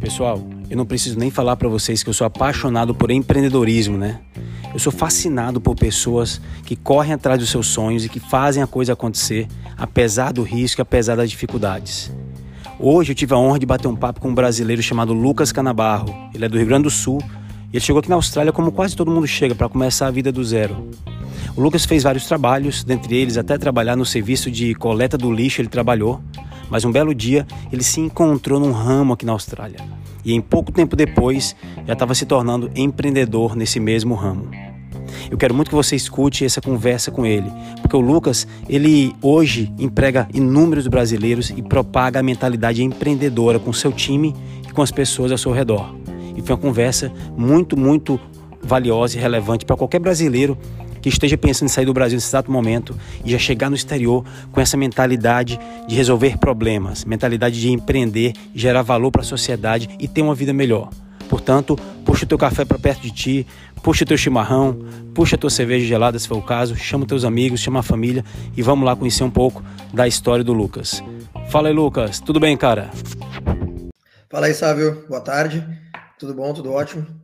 Pessoal, eu não preciso nem falar para vocês que eu sou apaixonado por empreendedorismo, né? Eu sou fascinado por pessoas que correm atrás dos seus sonhos e que fazem a coisa acontecer, apesar do risco, apesar das dificuldades. Hoje eu tive a honra de bater um papo com um brasileiro chamado Lucas Canabarro. Ele é do Rio Grande do Sul e ele chegou aqui na Austrália como quase todo mundo chega para começar a vida do zero. O Lucas fez vários trabalhos, dentre eles até trabalhar no serviço de coleta do lixo ele trabalhou, mas um belo dia ele se encontrou num ramo aqui na Austrália e em pouco tempo depois já estava se tornando empreendedor nesse mesmo ramo. Eu quero muito que você escute essa conversa com ele, porque o Lucas, ele hoje emprega inúmeros brasileiros e propaga a mentalidade empreendedora com seu time e com as pessoas ao seu redor. E foi uma conversa muito, muito valiosa e relevante para qualquer brasileiro que esteja pensando em sair do Brasil nesse exato momento e já chegar no exterior com essa mentalidade de resolver problemas, mentalidade de empreender, gerar valor para a sociedade e ter uma vida melhor. Portanto, puxa o teu café para perto de ti, puxa o teu chimarrão, puxa a tua cerveja gelada se for o caso, chama teus amigos, chama a família e vamos lá conhecer um pouco da história do Lucas. Fala aí, Lucas. Tudo bem, cara? Fala aí, Sávio. Boa tarde. Tudo bom? Tudo ótimo?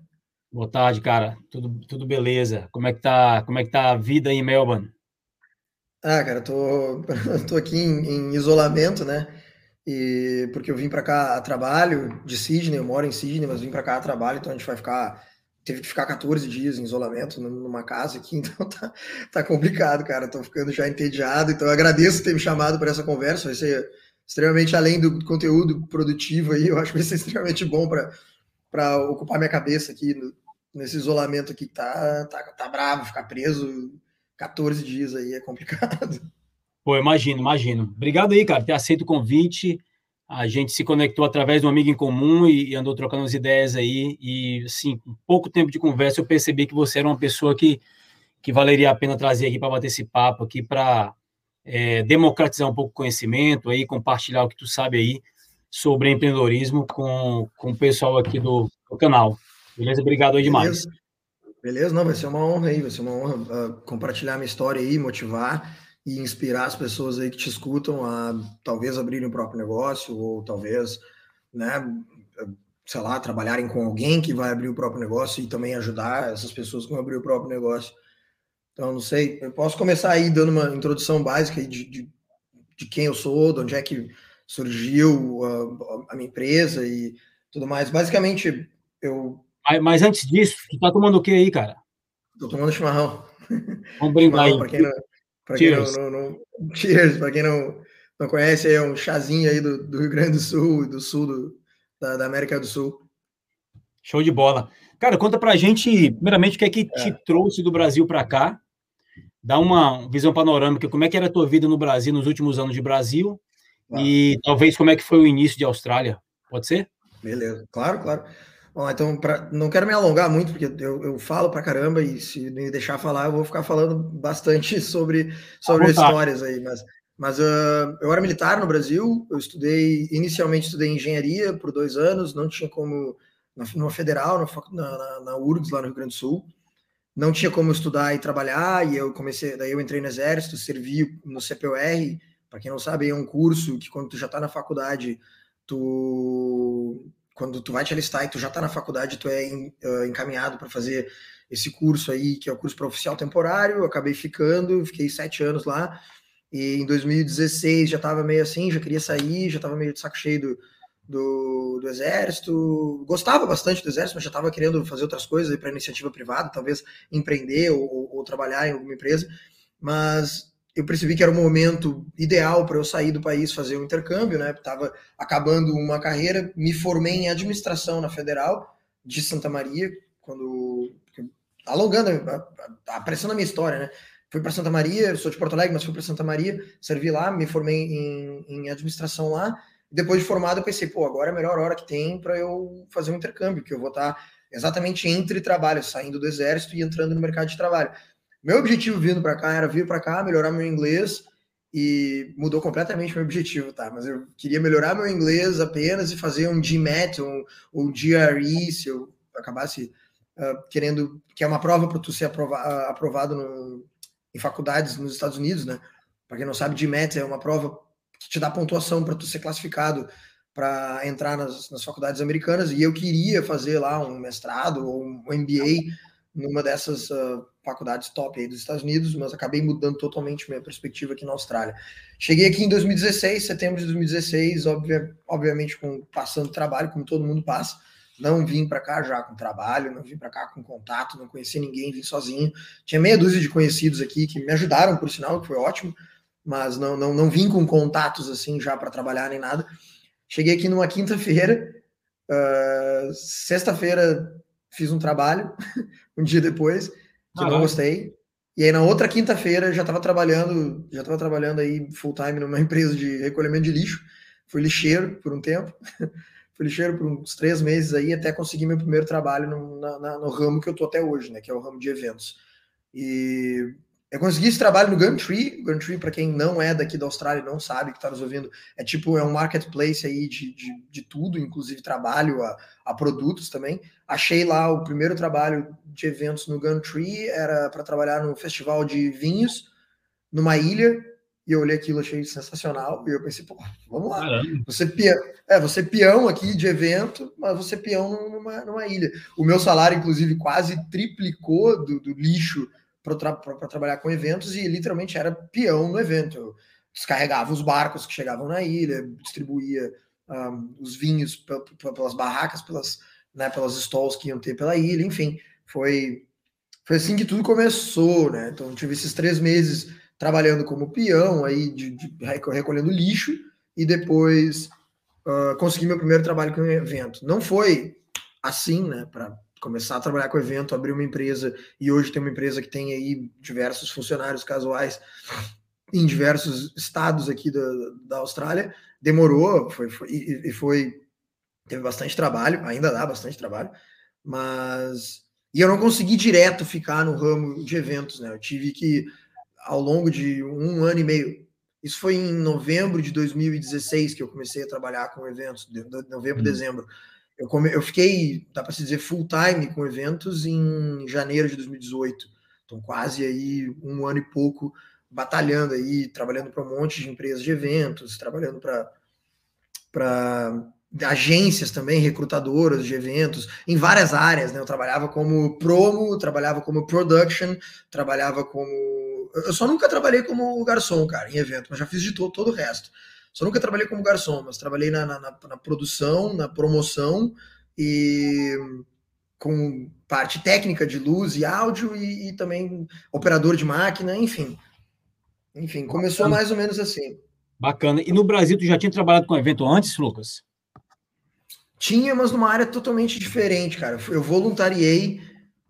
Boa tarde, cara. Tudo, tudo beleza. Como é que tá, como é que tá a vida em Melbourne? Ah, cara, tô, tô aqui em, em isolamento, né? E porque eu vim para cá a trabalho de Sydney, eu moro em Sydney, mas vim para cá a trabalho, então a gente vai ficar teve que ficar 14 dias em isolamento numa casa aqui, então tá, tá complicado, cara. Tô ficando já entediado, então eu agradeço ter me chamado para essa conversa. Vai ser extremamente além do conteúdo produtivo aí, eu acho que vai ser extremamente bom para ocupar minha cabeça aqui no, nesse isolamento aqui tá, tá, tá bravo, ficar preso 14 dias aí é complicado. Pô, imagino, imagino. Obrigado aí, cara, ter aceito o convite. A gente se conectou através de um amigo em comum e, andou trocando as ideias aí. E, assim, pouco tempo de conversa, eu percebi que você era uma pessoa que, que valeria a pena trazer aqui para bater esse papo aqui, para é, democratizar um pouco o conhecimento aí, compartilhar o que tu sabe aí sobre empreendedorismo com, com o pessoal aqui do, do canal. Beleza? Obrigado aí demais. Beleza. Beleza? Não, vai ser uma honra aí, vai ser uma honra uh, compartilhar minha história aí, motivar e inspirar as pessoas aí que te escutam a talvez abrirem o próprio negócio ou talvez, né, sei lá, trabalharem com alguém que vai abrir o próprio negócio e também ajudar essas pessoas que vão abrir o próprio negócio. Então, não sei, eu posso começar aí dando uma introdução básica de, de, de quem eu sou, de onde é que surgiu a, a minha empresa e tudo mais. Basicamente, eu mas, mas, antes disso, tu tá tomando o que aí, cara? Tô tomando chimarrão. Vamos brindar aí. Para quem não, pra quem não, não, não, cheers, para quem não, não conhece, é um chazinho aí do, do Rio Grande do Sul e do sul do, da, da, América do Sul. Show de bola. Cara, conta pra gente, primeiramente, o que é que é. te trouxe do Brasil para cá? Dá uma visão panorâmica, como é que era a tua vida no Brasil nos últimos anos de Brasil ah. e talvez como é que foi o início de Austrália. Pode ser? Beleza, claro, claro. Bom, então, pra, não quero me alongar muito, porque eu, eu falo pra caramba e se me deixar falar, eu vou ficar falando bastante sobre, sobre histórias aí. Mas, mas uh, eu era militar no Brasil, eu estudei, inicialmente estudei engenharia por dois anos, não tinha como, na, numa federal, na, na, na URGS, lá no Rio Grande do Sul, não tinha como estudar e trabalhar, e eu comecei, daí eu entrei no exército, servi no CPOR, para quem não sabe, é um curso que quando tu já está na faculdade, tu quando tu vai te alistar e tu já está na faculdade, tu é encaminhado para fazer esse curso aí, que é o curso para oficial temporário, eu acabei ficando, fiquei sete anos lá, e em 2016 já estava meio assim, já queria sair, já estava meio de saco cheio do, do, do, exército, gostava bastante do exército, mas já estava querendo fazer outras coisas para iniciativa privada, talvez empreender ou, ou trabalhar em alguma empresa, mas eu percebi que era o momento ideal para eu sair do país, fazer um intercâmbio, né? Estava acabando uma carreira, me formei em administração na Federal de Santa Maria, quando alongando, apressando a minha história, né? Fui para Santa Maria, sou de Porto Alegre, mas fui para Santa Maria, servi lá, me formei em, em administração lá. Depois de formado, eu pensei, pô, agora é a melhor hora que tem para eu fazer um intercâmbio, que eu vou estar tá exatamente entre trabalhos, saindo do exército e entrando no mercado de trabalho. Meu objetivo vindo para cá era vir para cá, melhorar meu inglês e mudou completamente meu objetivo, tá? Mas eu queria melhorar meu inglês apenas e fazer um GMAT ou um, GRE, se eu acabasse uh, querendo, que é uma prova para tu ser aprova uh, aprovado no, em faculdades nos Estados Unidos, né? Para quem não sabe, GMAT é uma prova que te dá pontuação para tu ser classificado para entrar nas, nas faculdades americanas, e eu queria fazer lá um mestrado ou um MBA numa dessas uh, faculdades top aí dos Estados Unidos, mas acabei mudando totalmente minha perspectiva aqui na Austrália. Cheguei aqui em 2016, setembro de 2016, obvia, obviamente com passando trabalho, como todo mundo passa. Não vim para cá já com trabalho, não vim para cá com contato, não conheci ninguém, vim sozinho. Tinha meia dúzia de conhecidos aqui que me ajudaram, por sinal, que foi ótimo, mas não, não, não vim com contatos assim já para trabalhar nem nada. Cheguei aqui numa quinta-feira, uh, sexta-feira fiz um trabalho, um dia depois, que não gostei. E aí na outra quinta-feira já estava trabalhando, já estava trabalhando aí full time numa empresa de recolhimento de lixo. Fui lixeiro por um tempo. Fui lixeiro por uns três meses aí até conseguir meu primeiro trabalho no, na, no ramo que eu tô até hoje, né? Que é o ramo de eventos. E eu consegui esse trabalho no Gumtree. Gumtree, para quem não é daqui da Austrália e não sabe que está nos ouvindo, é tipo é um marketplace aí de, de, de tudo, inclusive trabalho a, a, produtos também. Achei lá o primeiro trabalho de eventos no Gumtree, era para trabalhar no festival de vinhos numa ilha. E eu olhei aquilo, achei sensacional. E eu pensei, pô, vamos lá. Você peão, é, você peão aqui de evento, mas você peão numa, numa ilha. O meu salário, inclusive, quase triplicou do, do lixo para tra trabalhar com eventos e literalmente era peão no evento. Eu descarregava os barcos que chegavam na ilha, distribuía um, os vinhos pelas barracas, pelas, né, pelas stalls que iam ter pela ilha, enfim, foi, foi assim que tudo começou, né? Então tive esses três meses trabalhando como peão aí, de, de recolhendo lixo, e depois uh, consegui meu primeiro trabalho com evento. Não foi assim, né? Para começar a trabalhar com evento, abrir uma empresa e hoje tem uma empresa que tem aí diversos funcionários casuais em diversos estados aqui da, da Austrália. Demorou, foi, foi e foi teve bastante trabalho, ainda dá bastante trabalho, mas e eu não consegui direto ficar no ramo de eventos, né? Eu tive que ao longo de um ano e meio. Isso foi em novembro de 2016 que eu comecei a trabalhar com eventos, de novembro, hum. dezembro. Eu, come, eu fiquei, dá para se dizer, full time com eventos em janeiro de 2018. Então, quase aí um ano e pouco batalhando aí, trabalhando para um monte de empresas de eventos, trabalhando para agências também, recrutadoras de eventos, em várias áreas, né? Eu trabalhava como promo, trabalhava como production, trabalhava como. Eu só nunca trabalhei como garçom, cara, em evento, mas já fiz de todo, todo o resto. Só nunca trabalhei como garçom, mas trabalhei na, na, na produção, na promoção e com parte técnica de luz e áudio e, e, também operador de máquina, enfim. Enfim, começou Bacana. mais ou menos assim. Bacana. E no Brasil, tu já tinha trabalhado com evento antes, Lucas? Tinha, mas numa área totalmente diferente, cara. Eu voluntariei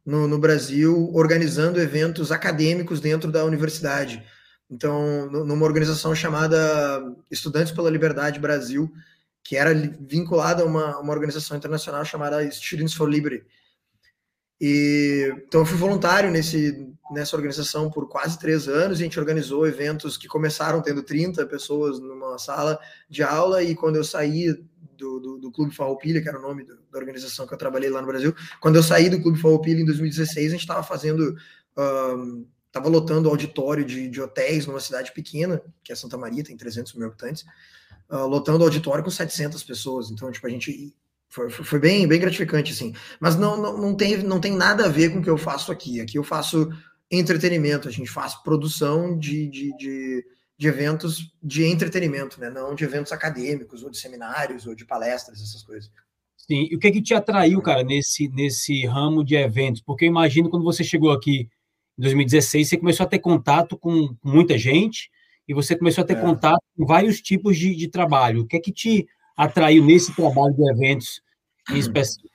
no, no Brasil organizando eventos acadêmicos dentro da universidade. Então, numa organização chamada Estudantes pela Liberdade Brasil, que era vinculada a uma, uma organização internacional chamada Students for Liberty. E, então, eu fui voluntário nesse, nessa organização por quase três anos. E a gente organizou eventos que começaram tendo 30 pessoas numa sala de aula. E quando eu saí do, do, do Clube Farroupilha, que era o nome da organização que eu trabalhei lá no Brasil, quando eu saí do Clube Farroupilha em 2016, a gente estava fazendo. Um, estava lotando auditório de, de, hotéis numa cidade pequena, que é Santa Maria, tem 300 mil habitantes, uh, lotando auditório com 700 pessoas. Então, tipo, a gente foi, foi bem, bem gratificante, assim. Mas não, não, não, tem, não tem nada a ver com o que eu faço aqui. Aqui eu faço entretenimento, a gente faz produção de, de, de, de eventos de entretenimento, né? Não de eventos acadêmicos, ou de seminários, ou de palestras, essas coisas. Sim, e o que, é que te atraiu, cara, nesse, nesse ramo de eventos? Porque eu imagino quando você chegou aqui em 2016, você começou a ter contato com muita gente e você começou a ter é. contato com vários tipos de, de, trabalho. O que é que te atraiu nesse trabalho de eventos em específico?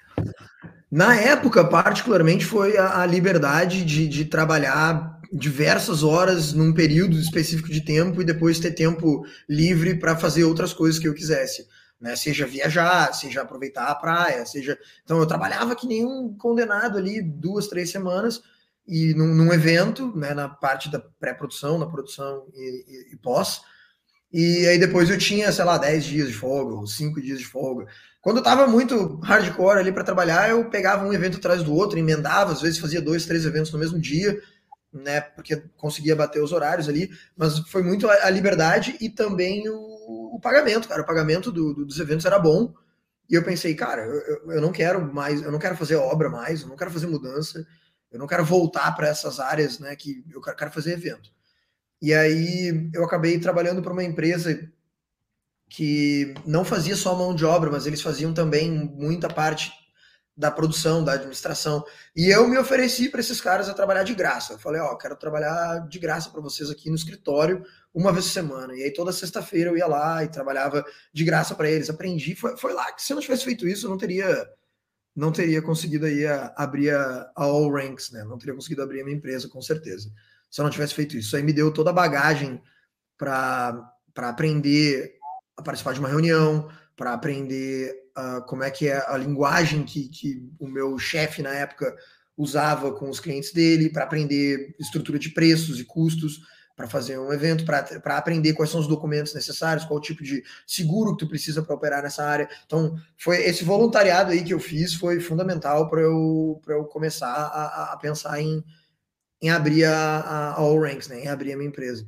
Na época, particularmente, foi a, a liberdade de, de, trabalhar diversas horas num período específico de tempo e depois ter tempo livre para fazer outras coisas que eu quisesse. Né? Seja viajar, seja aproveitar a praia, seja. Então, eu trabalhava que nem um condenado ali duas, três semanas e num, num evento, né, na parte da pré-produção, na produção e, e, e, pós. E aí depois eu tinha, sei lá, 10 dias de folga, ou 5 dias de folga. Quando eu tava muito hardcore ali para trabalhar, eu pegava um evento atrás do outro, emendava, às vezes fazia dois, três eventos no mesmo dia, né, porque conseguia bater os horários ali, mas foi muito a, a liberdade e também o, pagamento, cara. O pagamento do, do, dos eventos era bom. E eu pensei, cara, eu, eu não quero mais, eu não quero fazer obra mais, eu não quero fazer mudança, eu não quero voltar para essas áreas, né? Que eu quero fazer evento. E aí eu acabei trabalhando para uma empresa que não fazia só mão de obra, mas eles faziam também muita parte da produção, da administração. E eu me ofereci para esses caras a trabalhar de graça. Eu falei, ó, oh, quero trabalhar de graça para vocês aqui no escritório uma vez por semana. E aí toda sexta-feira eu ia lá e trabalhava de graça para eles. Aprendi, foi, foi lá que se eu não tivesse feito isso, eu não teria não teria conseguido aí a, abrir a, a All Ranks, né? Não teria conseguido abrir a minha empresa, com certeza. Se eu não tivesse feito isso. Isso aí me deu toda a bagagem para aprender a participar de uma reunião, para aprender uh, como é que é a linguagem que, que o meu chefe na época usava com os clientes dele, para aprender estrutura de preços e custos para fazer um evento, para aprender quais são os documentos necessários, qual tipo de seguro que tu precisa para operar nessa área. Então, foi esse voluntariado aí que eu fiz foi fundamental para eu, eu começar a, a pensar em, em abrir a, a All Ranks, né, em abrir a minha empresa.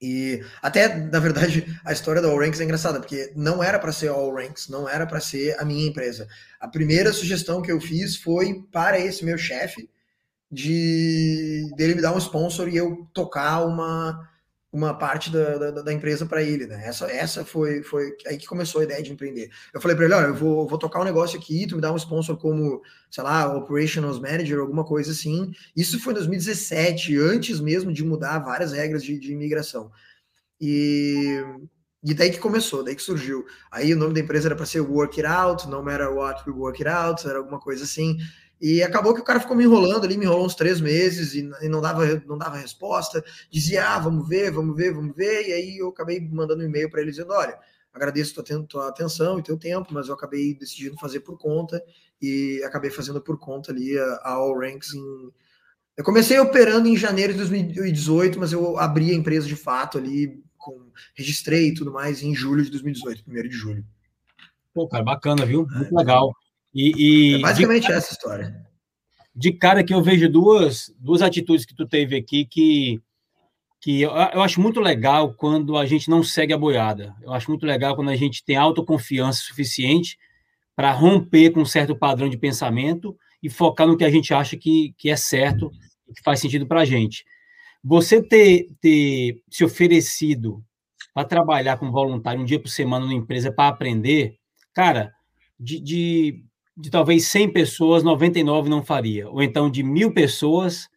E até, na verdade, a história da All Ranks é engraçada, porque não era para ser All Ranks, não era para ser a minha empresa. A primeira sugestão que eu fiz foi para esse meu chefe de dele me dar um sponsor e eu tocar uma uma parte da, da, da empresa para ele, né? Essa, essa foi, foi aí que começou a ideia de empreender. Eu falei para ele, olha, eu vou, vou tocar um negócio aqui, tu me dá um sponsor como, sei lá, Operations Manager, alguma coisa assim. Isso foi em 2017, antes mesmo de mudar várias regras de, de imigração. E, e daí que começou, daí que surgiu. Aí o nome da empresa era para ser Work It Out, no matter what we work it out, era alguma coisa assim. E acabou que o cara ficou me enrolando ali, me enrolou uns três meses e, e, não, dava, não dava resposta. Dizia, ah, vamos ver, vamos ver, vamos ver. E aí eu acabei mandando um e-mail para ele dizendo: olha, agradeço tua, tua atenção e teu tempo, mas eu acabei decidindo fazer por conta e acabei fazendo por conta ali a, a All Ranks em. Eu comecei operando em janeiro de 2018, mas eu abri a empresa de fato ali, com, registrei e tudo mais em julho de 2018, primeiro de julho. Pô, cara, bacana, viu? Muito é, legal. E, e é basicamente de, essa história. De cara que eu vejo duas, duas atitudes que tu teve aqui que, que eu, eu acho muito legal quando a gente não segue a boiada. Eu acho muito legal quando a gente tem autoconfiança suficiente para romper com um certo padrão de pensamento e focar no que a gente acha que, que é certo e que faz sentido para a gente. Você ter, ter se oferecido para trabalhar como voluntário um dia por semana numa empresa para aprender, cara, de, de, de talvez 100 pessoas, 99 não faria. Ou então de mil pessoas,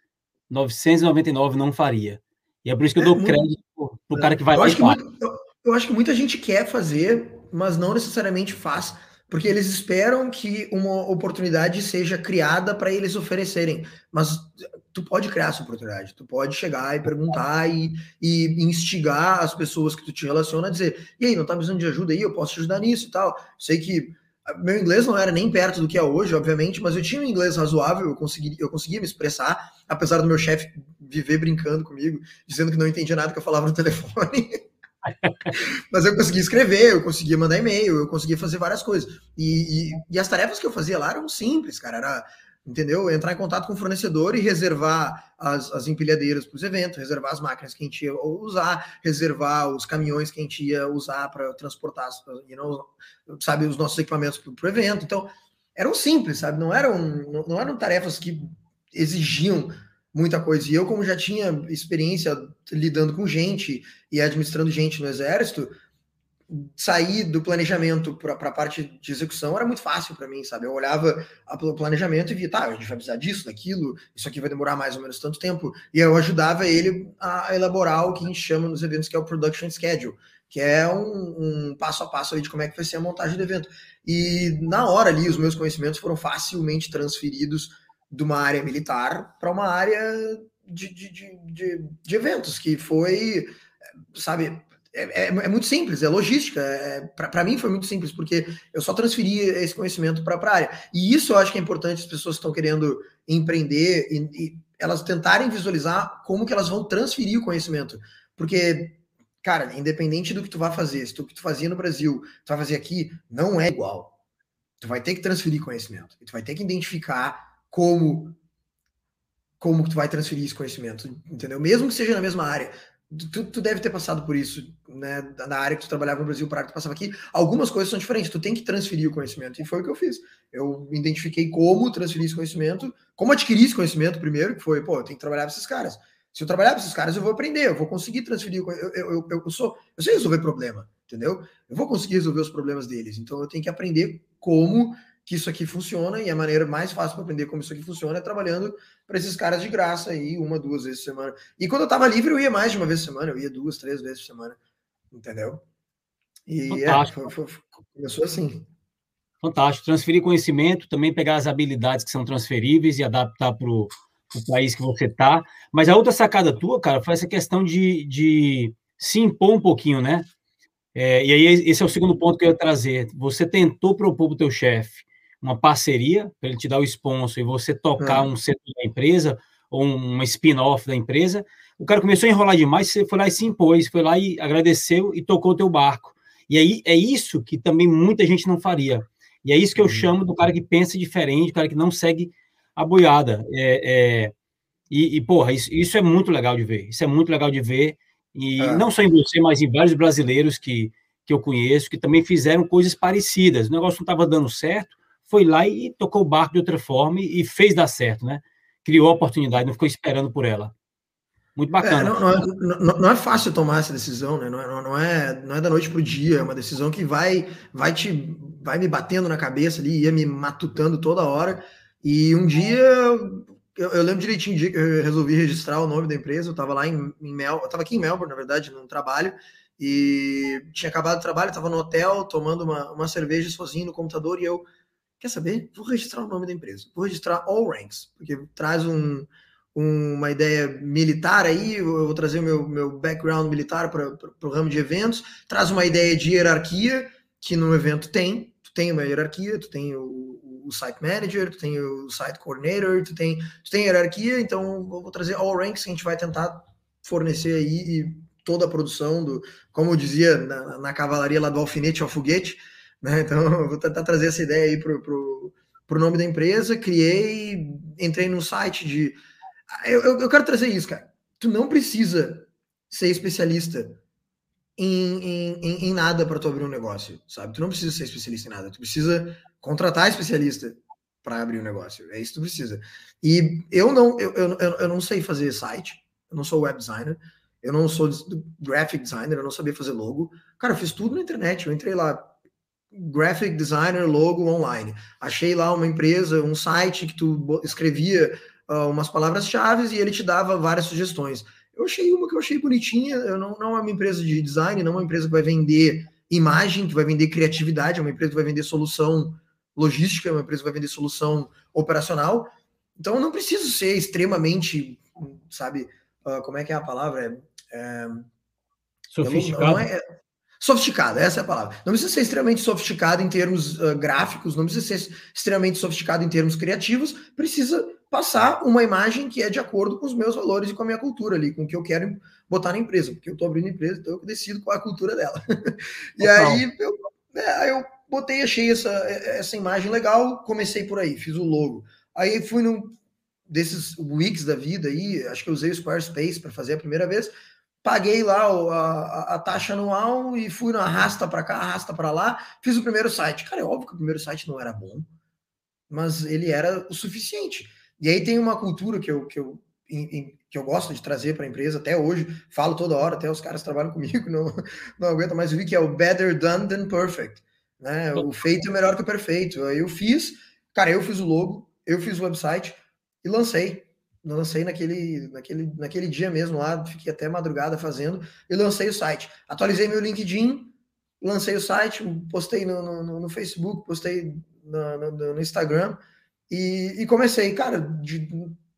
999 não faria. E é por isso que eu é, dou crédito para o cara que vai eu lá acho que muito, eu, eu, acho que muita gente quer fazer, mas não necessariamente faz, porque eles esperam que uma oportunidade seja criada para eles oferecerem. Mas tu pode criar essa oportunidade, tu pode chegar e perguntar e, e instigar as pessoas que tu te relaciona a dizer, e aí, não tá precisando de ajuda aí? Eu posso te ajudar nisso e tal. Sei que meu inglês não era nem perto do que é hoje, obviamente, mas eu tinha um inglês razoável, eu conseguia, eu conseguia me expressar, apesar do meu chefe viver brincando comigo, dizendo que não entendia nada que eu falava no telefone. mas eu conseguia escrever, eu conseguia mandar e-mail, eu conseguia fazer várias coisas. E, e, e as tarefas que eu fazia lá eram simples, cara. Era entendeu? Entrar em contato com o fornecedor e reservar as, as empilhadeiras para os eventos, reservar as máquinas que a gente ia usar, reservar os caminhões que a gente ia usar para transportar, you know, sabe, os nossos equipamentos para o evento. Então, eram simples, sabe? Não eram, não, não eram tarefas que exigiam muita coisa. E eu, como já tinha experiência lidando com gente e administrando gente no exército, sair do planejamento para a parte de execução era muito fácil para mim, sabe? Eu olhava o planejamento e via, tá, a gente vai precisar disso, daquilo, isso aqui vai demorar mais ou menos tanto tempo. E eu ajudava ele a elaborar o que a gente chama nos eventos que é o production schedule, que é um, um passo a passo aí de como é que vai ser a montagem do evento. E na hora ali, os meus conhecimentos foram facilmente transferidos de uma área militar para uma área de, de, de, de, de eventos, que foi, sabe, é, é, é, muito simples, é logística. É, para mim foi muito simples, porque eu só transferi esse conhecimento para a área. E isso eu acho que é importante as pessoas que estão querendo empreender e, e, elas tentarem visualizar como que elas vão transferir o conhecimento. Porque, cara, independente do que tu vai fazer, se tu, que tu fazia no Brasil, tu vai fazer aqui, não é igual. Tu vai ter que transferir conhecimento. Tu vai ter que identificar como como que tu vai transferir esse conhecimento, entendeu? Mesmo que seja na mesma área. Tu, tu, deve ter passado por isso né, da área que tu trabalhava no Brasil para área que tu passava aqui, algumas coisas são diferentes, tu tem que transferir o conhecimento, e foi o que eu fiz. Eu identifiquei como transferir esse conhecimento, como adquirir esse conhecimento primeiro, que foi, pô, eu tenho que trabalhar com esses caras. Se eu trabalhar com esses caras, eu vou aprender, eu vou conseguir transferir. Eu, eu, eu, eu, sou, eu sei resolver problema, entendeu? Eu vou conseguir resolver os problemas deles. Então eu tenho que aprender como que isso aqui funciona, e a maneira mais fácil para aprender como isso aqui funciona é trabalhando para esses caras de graça aí, uma, duas vezes por semana. E quando eu estava livre, eu ia mais de uma vez por semana, eu ia duas, três vezes por semana, entendeu? E é, foi, foi, começou assim. Fantástico. Transferir conhecimento, também pegar as habilidades que são transferíveis e adaptar para o país que você está. Mas a outra sacada tua, cara, foi essa questão de, de se impor um pouquinho, né? É, e aí, esse é o segundo ponto que eu ia trazer. Você tentou propor para o teu chefe uma parceria para ele te dar o sponsor e você tocar uhum. um setor da empresa ou uma spin-off da empresa. O cara começou a enrolar demais, você foi lá e se impôs, foi lá e agradeceu e tocou o teu barco. E aí é isso que também muita gente não faria. E é isso que eu uhum. chamo do cara que pensa diferente, do cara que não segue a boiada. É, é, e, e, porra, isso, isso, é muito legal de ver. Isso é muito legal de ver. E é. não só em você, mas em vários brasileiros que, que eu conheço, que também fizeram coisas parecidas. O negócio não estava dando certo, foi lá e tocou o barco de outra forma e, fez dar certo, né? Criou a oportunidade, não ficou esperando por ela. Muito é, bacana. É, não, não, é, não, não, é, fácil tomar essa decisão, né? Não é, não, é, não é da noite para o dia, é uma decisão que vai, vai, te, vai me batendo na cabeça ali, ia me matutando toda hora. E um dia, eu, eu lembro direitinho dia que eu resolvi registrar o nome da empresa. Eu estava lá em, em Mel, eu estava aqui em Melbourne, na verdade, num trabalho, e tinha acabado o trabalho, estava no hotel tomando uma, uma cerveja sozinho no computador e eu quer saber? Vou registrar o nome da empresa. Vou registrar All Ranks, porque traz um, um, uma ideia militar aí, eu vou trazer o meu, meu background militar para o ramo de eventos, traz uma ideia de hierarquia, que no evento tem, tu tem uma hierarquia, tu tem o, o site manager, tu tem o site coordinator, tu tem, tu tem hierarquia, então eu vou trazer All Ranks, a gente vai tentar fornecer aí toda a produção do, como eu dizia na, na cavalaria lá do alfinete ao foguete, né? Então, vou tentar trazer essa ideia aí para o nome da empresa. Criei, entrei no site de. Eu, eu, eu, quero trazer isso, cara. Tu não precisa ser especialista em, em, em nada para tu abrir um negócio, sabe? Tu não precisa ser especialista em nada. Tu precisa contratar especialista para abrir um negócio. É isso que tu precisa. E eu não, eu, eu, eu não sei fazer site. Eu não sou web designer. Eu não sou graphic designer. Eu não sabia fazer logo. Cara, eu fiz tudo na internet. Eu entrei lá graphic designer logo online. Achei lá uma empresa, um site que tu escrevia uh, umas palavras-chave e ele te dava várias sugestões. Eu achei uma que eu achei bonitinha, eu não, não é uma empresa de design, não é uma empresa que vai vender imagem, que vai vender criatividade, é uma empresa que vai vender solução logística, é uma empresa que vai vender solução operacional. Então eu não preciso ser extremamente, sabe, uh, como é que é a palavra? É, é, Sofisticado. Não, não é, Sofisticado, essa é a palavra. Não precisa ser extremamente sofisticado em termos uh, gráficos, não precisa ser extremamente sofisticado em termos criativos, precisa passar uma imagem que é de acordo com os meus valores e com a minha cultura ali, com o que eu quero botar na empresa, porque eu estou abrindo empresa, então eu decido qual é a cultura dela. e aí eu, é, eu botei, achei essa, essa imagem legal, comecei por aí, fiz o logo. Aí fui num desses Wix da vida aí, acho que eu usei o Squarespace para fazer a primeira vez, paguei lá a, a, taxa anual e fui na arrasta para cá, arrasta para lá, fiz o primeiro site. Cara, é óbvio que o primeiro site não era bom, mas ele era o suficiente. E aí tem uma cultura que eu, que eu, que eu gosto de trazer para a empresa até hoje, falo toda hora, até os caras trabalham comigo, não, não aguento mais ouvir, que é o better done than perfect. Né? O feito é melhor que o perfeito. Eu fiz, cara, eu fiz o logo, eu fiz o website e lancei lancei naquele, naquele, naquele dia mesmo lá, fiquei até madrugada fazendo, e lancei o site. Atualizei meu LinkedIn, lancei o site, postei no, no, no Facebook, postei no, no, Instagram, e, e, comecei, cara, de,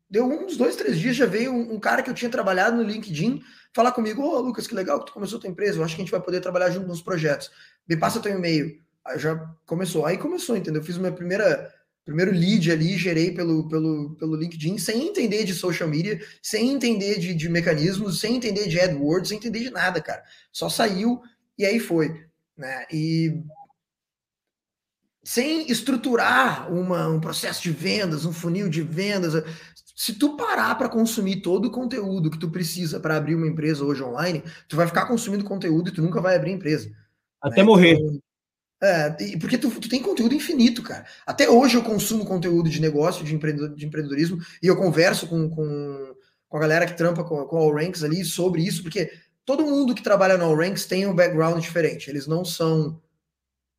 deu uns dois, três dias, já veio um, um, cara que eu tinha trabalhado no LinkedIn falar comigo, ô oh, Lucas, que legal que tu começou tua empresa, eu acho que a gente vai poder trabalhar junto nos projetos. Me passa teu e-mail. Aí já começou, aí começou, entendeu? Eu fiz minha primeira primeiro lead ali, gerei pelo, pelo, pelo LinkedIn, sem entender de social media, sem entender de, de mecanismos, sem entender de AdWords, sem entender de nada, cara. Só saiu e aí foi. Né? E sem estruturar uma, um processo de vendas, um funil de vendas, se tu parar para consumir todo o conteúdo que tu precisa para abrir uma empresa hoje online, tu vai ficar consumindo conteúdo e tu nunca vai abrir empresa. Até né? morrer. Então, é, porque tu, tu, tem conteúdo infinito, cara. Até hoje eu consumo conteúdo de negócio, de, de empreendedorismo, e eu converso com, com, com a galera que trampa com, com All Ranks ali sobre isso, porque todo mundo que trabalha no All Ranks tem um background diferente. Eles não são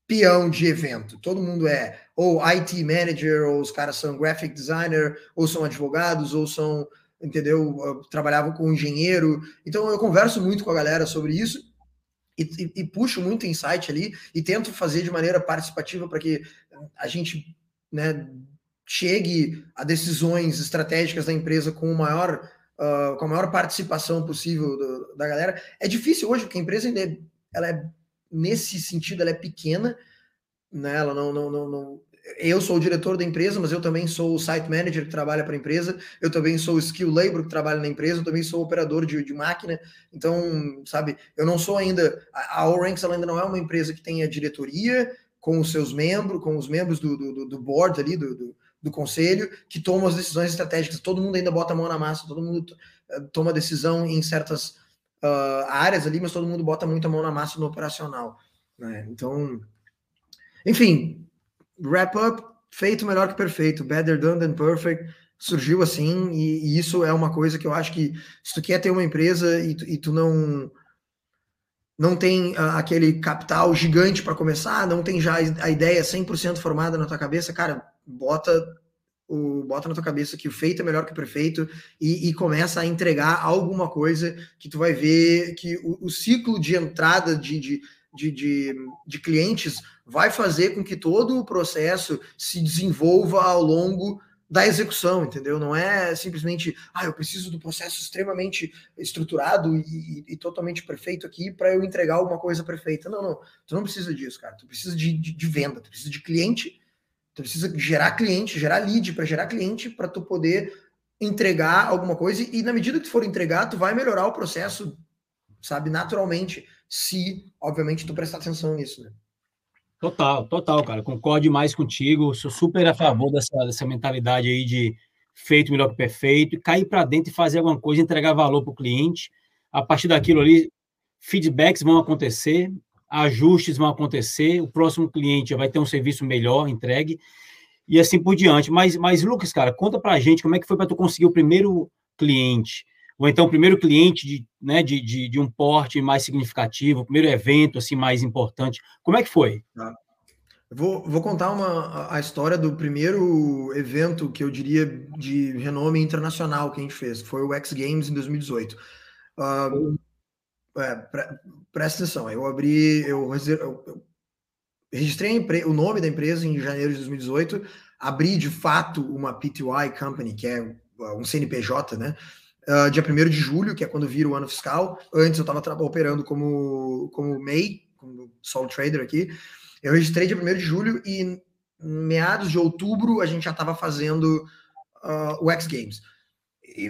peão de evento. Todo mundo é ou IT manager, ou os caras são graphic designer, ou são advogados, ou são, entendeu, trabalhavam com engenheiro. Então eu converso muito com a galera sobre isso e, e, puxo muito insight ali e tento fazer de maneira participativa para que a gente, né, chegue a decisões estratégicas da empresa com o maior uh, com a maior participação possível do, da galera. É difícil hoje, porque a empresa ainda é, ela é nesse sentido, ela é pequena, né? Ela não, não, não, não, Eu sou o diretor da empresa, mas eu também sou o site manager que trabalha para a empresa, eu também sou o skill labor que trabalha na empresa, eu também sou operador de, de máquina. Então, sabe, eu não sou ainda. A, a ainda não é uma empresa que tenha diretoria com os seus membros, com os membros do, do, do board ali, do, do, do conselho, que tomam as decisões estratégicas. Todo mundo ainda bota a mão na massa, todo mundo eh, toma decisão em certas uh, áreas ali, mas todo mundo bota muito a mão na massa no operacional. Né? Então, enfim, wrap up, feito melhor que perfeito, better done than perfect, surgiu assim, e, e, isso é uma coisa que eu acho que se tu quer ter uma empresa e tu, e tu não não tem uh, aquele capital gigante para começar, não tem já a ideia 100% formada na tua cabeça, cara, bota o, bota na tua cabeça que o feito é melhor que o perfeito e, e começa a entregar alguma coisa que tu vai ver que o, o ciclo de entrada de, de, de, de, de clientes vai fazer com que todo o processo se desenvolva ao longo da execução, entendeu? Não é simplesmente, ah, eu preciso do processo extremamente estruturado e, e, totalmente perfeito aqui para eu entregar alguma coisa perfeita. Não, não, tu não precisa disso, cara. Tu precisa de, de, de venda, tu precisa de cliente Tu precisa gerar cliente, gerar lead para gerar cliente para tu poder entregar alguma coisa e na medida que tu for entregar, tu vai melhorar o processo, sabe, naturalmente, se, obviamente, tu prestar atenção nisso, né? Total, total, cara. Concordo demais contigo. Sou super a favor dessa, dessa mentalidade aí de feito melhor que perfeito, cair para dentro e fazer alguma coisa, entregar valor para o cliente. A partir daquilo ali, feedbacks vão acontecer, ajustes vão acontecer, o próximo cliente vai ter um serviço melhor entregue e assim por diante. Mas, mas Lucas, cara, conta pra gente como é que foi para tu conseguir o primeiro cliente, ou então o primeiro cliente de, né, de, de, de, um porte mais significativo, o primeiro evento assim mais importante. Como é que foi? Tá. Vou, vou contar uma, a história do primeiro evento que eu diria de renome internacional que a gente fez. Foi o X Games em 2018. Uh, é, pre, presta atenção, eu abri, eu, eu, registrei o nome da empresa em janeiro de 2018, abri de fato uma PTY Company, que é um CNPJ, né? Uh, dia 1 de julho, que é quando vira o ano fiscal. Antes eu estava operando como, como MEI, como solo trader aqui. Eu registrei dia 1 de julho e meados de outubro a gente já estava fazendo uh, o X Games.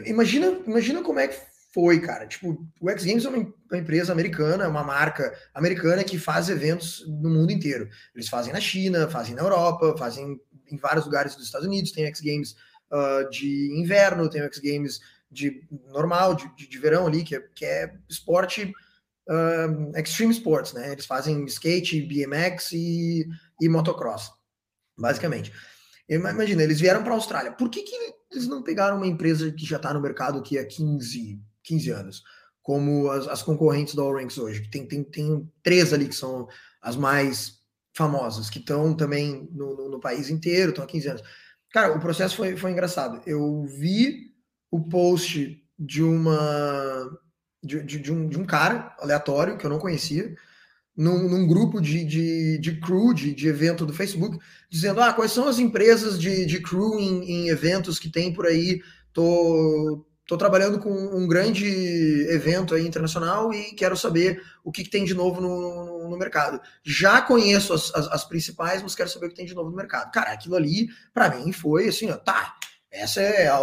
Imagina, imagina como é que foi, cara. Tipo, o X Games é uma, uma, empresa americana, é uma marca americana que faz eventos no mundo inteiro. Eles fazem na China, fazem na Europa, fazem em vários lugares dos Estados Unidos. Tem X Games uh, de inverno, tem X Games de normal, de, de, de, verão ali, que é, que é esporte, uh, extreme sports, né? Eles fazem skate, BMX e, e motocross, basicamente. Imagina, eles vieram para a Austrália. Por que, que eles não pegaram uma empresa que já está no mercado aqui há 15, 15 anos, como as, as concorrentes do All Ranks hoje. Tem, tem, tem três ali que são as mais famosas, que estão também no, no, no, país inteiro, estão há 15 anos. Cara, o processo foi, foi engraçado. Eu vi o post de uma de, de, de, um, de um cara aleatório que eu não conhecia, num, num grupo de, de, de crew, de, de evento do Facebook, dizendo: ah, quais são as empresas de, de crew em, em eventos que tem por aí? Tô, Estou trabalhando com um grande evento aí internacional e quero saber o que, que tem de novo no, no, no mercado. Já conheço as, as, as, principais, mas quero saber o que tem de novo no mercado. Cara, aquilo ali, para mim, foi assim, ó, tá, essa é, a,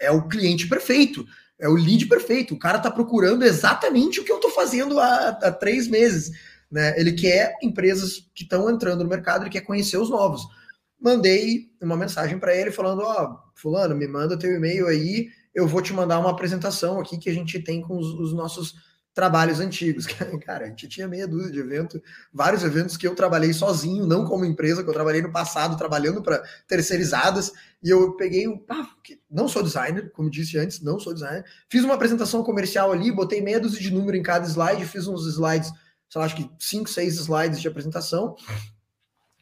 é o cliente perfeito, é o lead perfeito. O cara está procurando exatamente o que eu estou fazendo há, há três meses. Né? Ele quer empresas que estão entrando no mercado, ele quer conhecer os novos. mandei uma mensagem para ele falando: Ó, oh, Fulano, me manda teu e-mail aí, eu vou te mandar uma apresentação aqui que a gente tem com os, os nossos trabalhos antigos. Cara, a gente tinha meia dúzia de eventos, vários eventos que eu trabalhei sozinho, não como empresa, que eu trabalhei no passado, trabalhando para terceirizadas, e eu peguei um. Ah, não sou designer, como disse antes, não sou designer. Fiz uma apresentação comercial ali, botei meia dúzia de número em cada slide, fiz uns slides, sei lá, acho que cinco, seis slides de apresentação,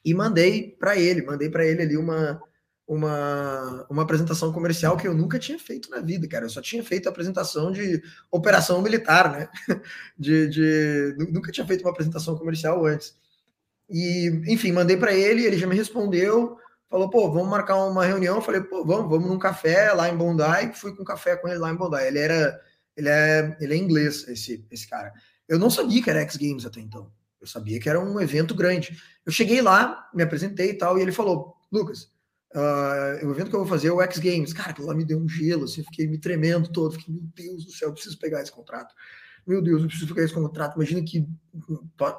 e mandei para ele, mandei para ele ali uma uma, uma apresentação comercial que eu nunca tinha feito na vida, cara. Eu só tinha feito apresentação de operação militar, né? De, de nunca tinha feito uma apresentação comercial antes. E, enfim, mandei para ele, ele já me respondeu, falou, pô, vamos marcar uma reunião. Eu falei, pô, vamos, vamos num café lá em Bondi. Fui com café com ele lá em Bondi. Ele era, ele é, ele é inglês, esse, esse cara. Eu não sabia que era X Games até então. Eu sabia que era um evento grande. Eu cheguei lá, me apresentei e tal, e ele falou, Lucas, Uh, o evento que eu vou fazer é o X Games. Cara, aquilo lá me deu um gelo, assim, fiquei me tremendo todo. Fiquei, meu Deus do céu, eu preciso pegar esse contrato. Meu Deus, eu preciso pegar esse contrato. Imagina que.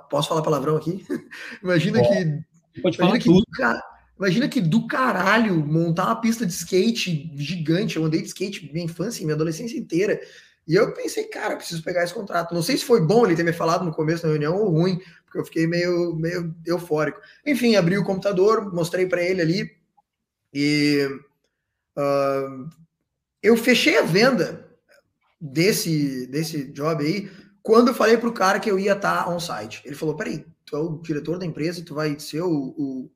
Posso falar palavrão aqui? imagina que. Pode falar imagina que, imagina que do caralho montar uma pista de skate gigante. Eu andei de skate minha infância e minha adolescência inteira. E eu pensei, cara, preciso pegar esse contrato. Não sei se foi bom ele ter me falado no começo da reunião ou ruim, porque eu fiquei meio, meio eufórico. Enfim, abri o computador, mostrei para ele ali, e uh, eu fechei a venda desse, desse job aí quando eu falei para o cara que eu ia estar tá on-site. Ele falou: peraí, tu é o diretor da empresa, tu vai ser o, o,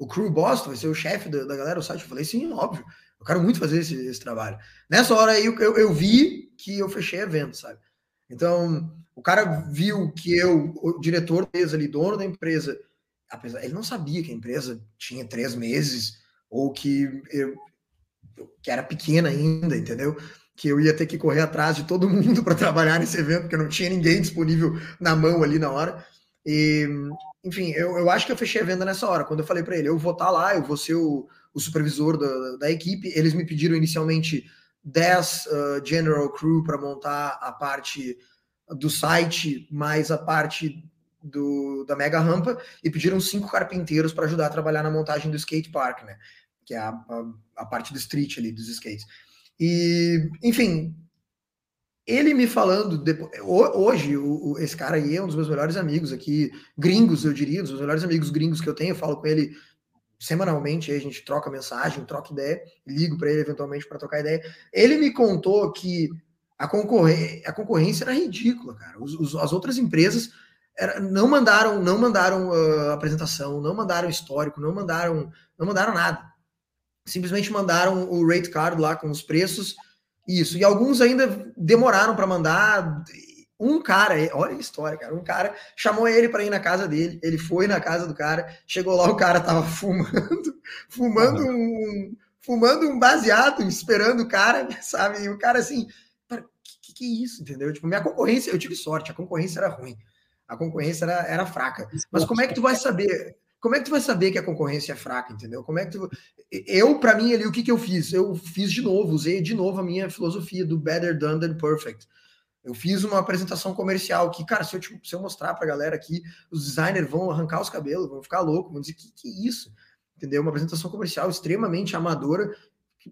o crew boss, tu vai ser o chefe da, da galera do site. Eu falei: sim, óbvio. Eu quero muito fazer esse, esse trabalho. Nessa hora aí eu, eu, eu vi que eu fechei a venda, sabe? Então, o cara viu que eu, o diretor da empresa ali, dono da empresa, apesar, ele não sabia que a empresa tinha três meses ou que eu que era pequena ainda, entendeu? Que eu ia ter que correr atrás de todo mundo para trabalhar nesse evento, porque não tinha ninguém disponível na mão ali na hora. E, enfim, eu, eu acho que eu fechei a venda nessa hora. Quando eu falei para ele, eu vou estar tá lá, eu vou ser o, o supervisor da, da equipe. Eles me pediram inicialmente 10 uh, general crew para montar a parte do site, mais a parte do, da mega rampa, e pediram cinco carpinteiros para ajudar a trabalhar na montagem do skate park, né? Que é a, a, a parte do street ali, dos skates. E, enfim, ele me falando, depois, hoje, o, o, esse cara aí é um dos meus melhores amigos aqui, gringos, eu diria, um dos meus melhores amigos gringos que eu tenho, eu falo com ele semanalmente, a gente troca mensagem, troca ideia, ligo para ele eventualmente para trocar ideia. Ele me contou que a, concorrência, a concorrência era ridícula, cara. Os, os, as outras empresas era, não mandaram, não mandaram uh, apresentação, não mandaram histórico, não mandaram, não mandaram nada simplesmente mandaram o rate card lá com os preços. Isso. E alguns ainda demoraram para mandar. Um cara, olha a história, cara. Um cara chamou ele para ir na casa dele. Ele foi na casa do cara. Chegou lá, o cara tava fumando, fumando um, fumando um baseado, esperando o cara, sabe? E o cara assim, que, que é isso, entendeu? Tipo, minha concorrência, eu tive sorte, a concorrência era ruim. A concorrência era, era fraca. Mas como é que tu vai saber? Como é que tu vai saber que a concorrência é fraca, entendeu? Como é que tu... Eu, para mim, ali, o que, que eu fiz? Eu fiz de novo, usei de novo a minha filosofia do better done than perfect. Eu fiz uma apresentação comercial que, cara, se eu, te, se eu mostrar pra galera aqui, os designers vão arrancar os cabelos, vão ficar loucos, vão dizer, que que é isso? Entendeu? Uma apresentação comercial extremamente amadora.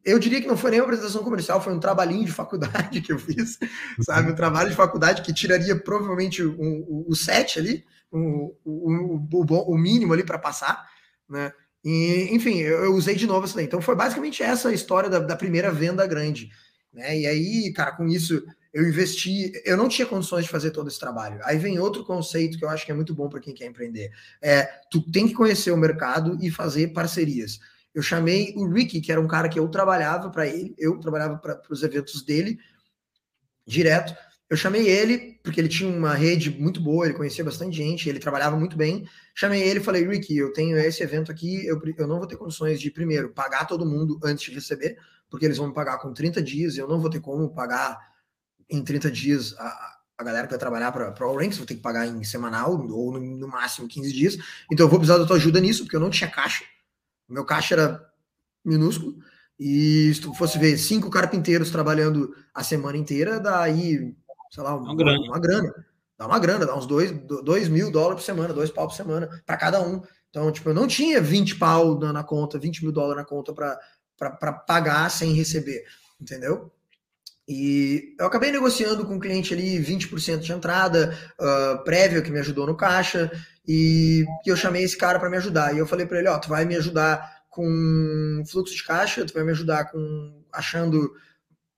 Eu diria que não foi nem uma apresentação comercial, foi um trabalhinho de faculdade que eu fiz, sabe? Um trabalho de faculdade que tiraria provavelmente o um, um, set ali, o, o, o, o mínimo ali para passar, né? E, enfim, eu, eu, usei de novo isso daí. Então foi basicamente essa a história da, da, primeira venda grande. Né? E aí, cara, com isso eu investi, eu não tinha condições de fazer todo esse trabalho. Aí vem outro conceito que eu acho que é muito bom para quem quer empreender. É, tu tem que conhecer o mercado e fazer parcerias. Eu chamei o Ricky, que era um cara que eu trabalhava para ele, eu trabalhava para os eventos dele direto. Eu chamei ele, porque ele tinha uma rede muito boa, ele conhecia bastante gente, ele trabalhava muito bem. Chamei ele e falei, Ricky, eu tenho esse evento aqui, eu, eu não vou ter condições de, primeiro, pagar todo mundo antes de receber, porque eles vão me pagar com 30 dias, eu não vou ter como pagar em 30 dias a, a galera que vai trabalhar para All Ranks, vou ter que pagar em semanal, ou no, no, máximo 15 dias. Então eu vou precisar da tua ajuda nisso, porque eu não tinha caixa. O meu caixa era minúsculo. E se tu fosse ver cinco carpinteiros trabalhando a semana inteira, daí sei lá, uma, uma, grana. uma grana. Dá uma grana, dá uns dois, dois mil dólares por semana, dois pau por semana, para cada um. Então, tipo, eu não tinha 20 pau na, na conta, 20 mil dólares na conta para pagar sem receber, entendeu? E eu acabei negociando com o cliente ali 20% de entrada, uh, prévia, que me ajudou no caixa, e, e eu chamei esse cara para me ajudar. E eu falei para ele: Ó, tu vai me ajudar com fluxo de caixa, tu vai me ajudar com achando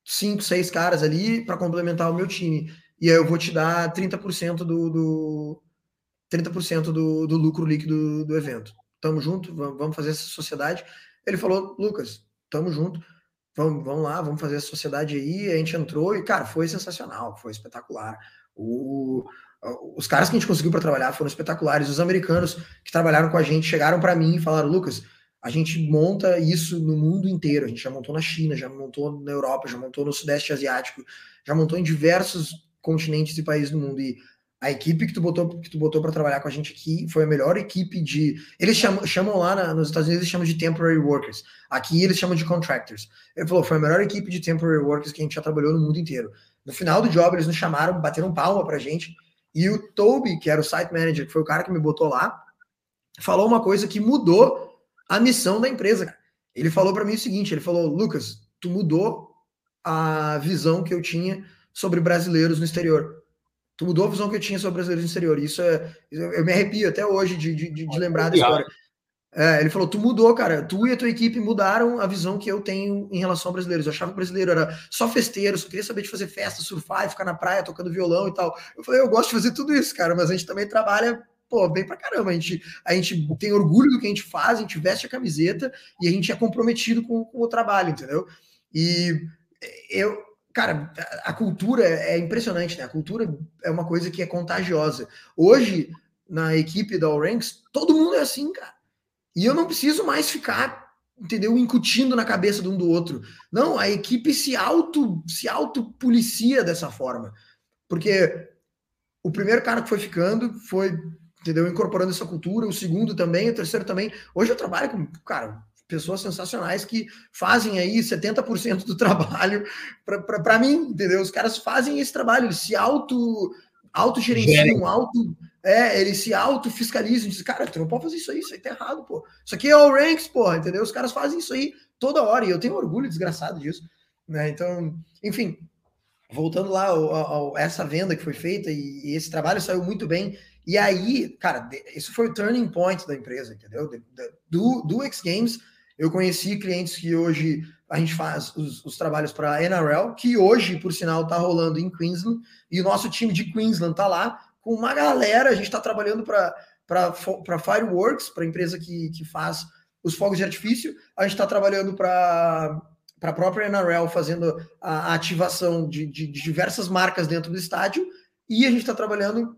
cinco, seis caras ali para complementar o meu time. E aí eu vou te dar 30% do, do 30% do, do lucro líquido do evento. Tamo junto, vamos fazer essa sociedade. Ele falou, Lucas, tamo junto vamos, vamos lá, vamos fazer a sociedade aí. A gente entrou e, cara, foi sensacional, foi espetacular. O, os caras que a gente conseguiu para trabalhar foram espetaculares. Os americanos que trabalharam com a gente chegaram para mim e falaram: Lucas, a gente monta isso no mundo inteiro. A gente já montou na China, já montou na Europa, já montou no Sudeste Asiático, já montou em diversos continentes e países do mundo. E a equipe que tu botou que tu botou para trabalhar com a gente aqui foi a melhor equipe de eles chamam, chamam lá na, nos Estados Unidos eles chamam de temporary workers aqui eles chamam de contractors ele falou foi a melhor equipe de temporary workers que a gente já trabalhou no mundo inteiro no final do job eles nos chamaram bateram palma para gente e o Toby que era o site manager que foi o cara que me botou lá falou uma coisa que mudou a missão da empresa ele falou para mim o seguinte ele falou Lucas tu mudou a visão que eu tinha sobre brasileiros no exterior Tu mudou a visão que eu tinha sobre brasileiros no exterior. Isso é. Eu me arrepio até hoje de, de, de lembrar da história. É, ele falou: tu mudou, cara. Tu e a tua equipe mudaram a visão que eu tenho em relação a brasileiros. Eu achava que o brasileiro era só festeiro, só queria saber de fazer festa, surfar, ficar na praia tocando violão e tal. Eu falei: eu gosto de fazer tudo isso, cara, mas a gente também trabalha pô, bem pra caramba. A gente, a gente tem orgulho do que a gente faz, a gente veste a camiseta e a gente é comprometido com, com o trabalho, entendeu? E eu, cara, a cultura é impressionante, né? A cultura é uma coisa que é contagiosa. Hoje, na equipe da All Ranks, todo mundo é assim, cara. E eu não preciso mais ficar, entendeu, incutindo na cabeça de um do outro. Não, a equipe se auto se auto policia dessa forma. Porque o primeiro cara que foi ficando foi, entendeu, incorporando essa cultura, o segundo também, o terceiro também. Hoje eu trabalho com, cara, pessoas sensacionais que fazem aí 70% do trabalho para mim, entendeu? Os caras fazem esse trabalho, eles se auto autogerenciam, auto é, eles se auto fiscalizam, dizem, cara, tu não pode fazer isso aí, isso aí tá errado, pô. Isso aqui é o ranks, pô, entendeu? Os caras fazem isso aí toda hora e eu tenho orgulho desgraçado disso, né? Então, enfim, voltando lá ao, ao, essa venda que foi feita e, e, esse trabalho saiu muito bem. E aí, cara, isso foi o turning point da empresa, entendeu? Do, do X Games eu conheci clientes que hoje a gente faz os, os trabalhos para a NRL, que hoje, por sinal, está rolando em Queensland, e o nosso time de Queensland está lá com uma galera. A gente está trabalhando para Fireworks, para a empresa que, que faz os fogos de artifício. A gente está trabalhando para para a própria NRL, fazendo a, ativação de, de, de, diversas marcas dentro do estádio, e a gente está trabalhando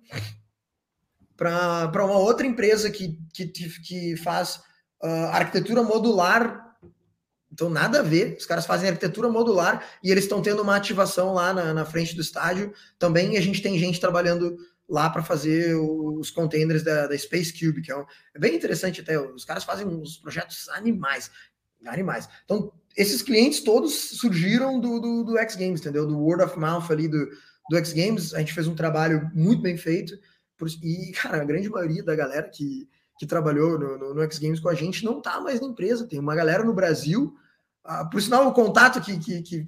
para uma outra empresa que, que, que faz uh, arquitetura modular. Então, nada a ver. Os caras fazem arquitetura modular e eles estão tendo uma ativação lá na, na frente do estádio também. A gente tem gente trabalhando lá para fazer os containers da, da, Space Cube, que é, um, é, bem interessante até. Os caras fazem uns projetos animais. Animais. Então, esses clientes todos surgiram do, do, do X Games, entendeu? Do word of mouth ali do, do X Games. A gente fez um trabalho muito bem feito. E, cara, a grande maioria da galera que, que trabalhou no, no, no, X Games com a gente não está mais na empresa. Tem uma galera no Brasil, ah, por sinal, o contato que, que, que,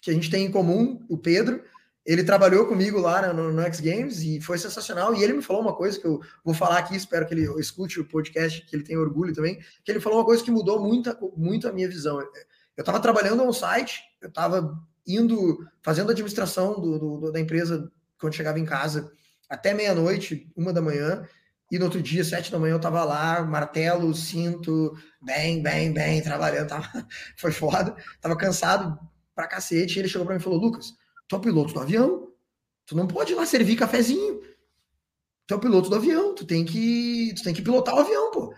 que, a gente tem em comum, o Pedro, ele trabalhou comigo lá no, no, X Games e foi sensacional. E ele me falou uma coisa que eu vou falar aqui, espero que ele escute o podcast, que ele tenha orgulho também, que ele falou uma coisa que mudou muito, muito a minha visão. Eu estava trabalhando no site, eu estava indo, fazendo administração do, do, da empresa quando chegava em casa até meia-noite, uma da manhã, e no outro dia, sete da manhã, eu tava lá, martelo, cinto, bem, bem, bem, trabalhando, tava, foi foda, tava cansado pra cacete, e ele chegou pra mim e falou, Lucas, tu é piloto do avião, tu não pode ir lá servir cafezinho, tu é piloto do avião, tu tem que, tu tem que pilotar o avião, pô.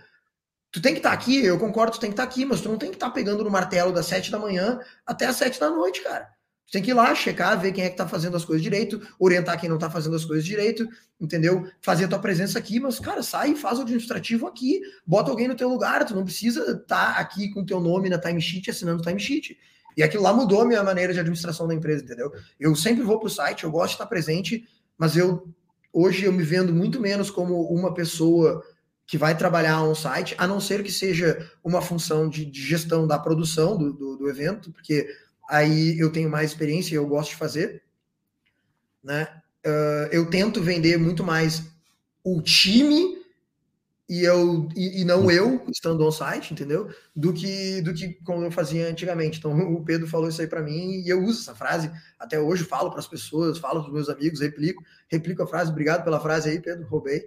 Tu tem que estar tá aqui, eu concordo, tu tem que estar tá aqui, mas tu não tem que estar tá pegando no martelo das sete da manhã até as sete da noite, cara tem que ir lá, checar, ver quem é que tá fazendo as coisas direito, orientar quem não tá fazendo as coisas direito, entendeu? Fazer a tua presença aqui, mas, cara, sai e faz o administrativo aqui, bota alguém no teu lugar, tu não precisa estar tá aqui com teu nome na timesheet, assinando timesheet. E aquilo lá mudou a minha maneira de administração da empresa, entendeu? Eu sempre vou pro site, eu gosto de estar presente, mas eu hoje eu me vendo muito menos como uma pessoa que vai trabalhar on-site, a não ser que seja uma função de, de gestão da produção do, do, do, evento, porque aí eu tenho mais experiência e eu gosto de fazer. Né? Uh, eu tento vender muito mais o time e eu e, e, não eu estando on site, entendeu? Do que do que como eu fazia antigamente. Então o Pedro falou isso aí para mim e eu uso essa frase até hoje, falo para as pessoas, falo para os meus amigos, replico, replico a frase. Obrigado pela frase aí, Pedro, roubei.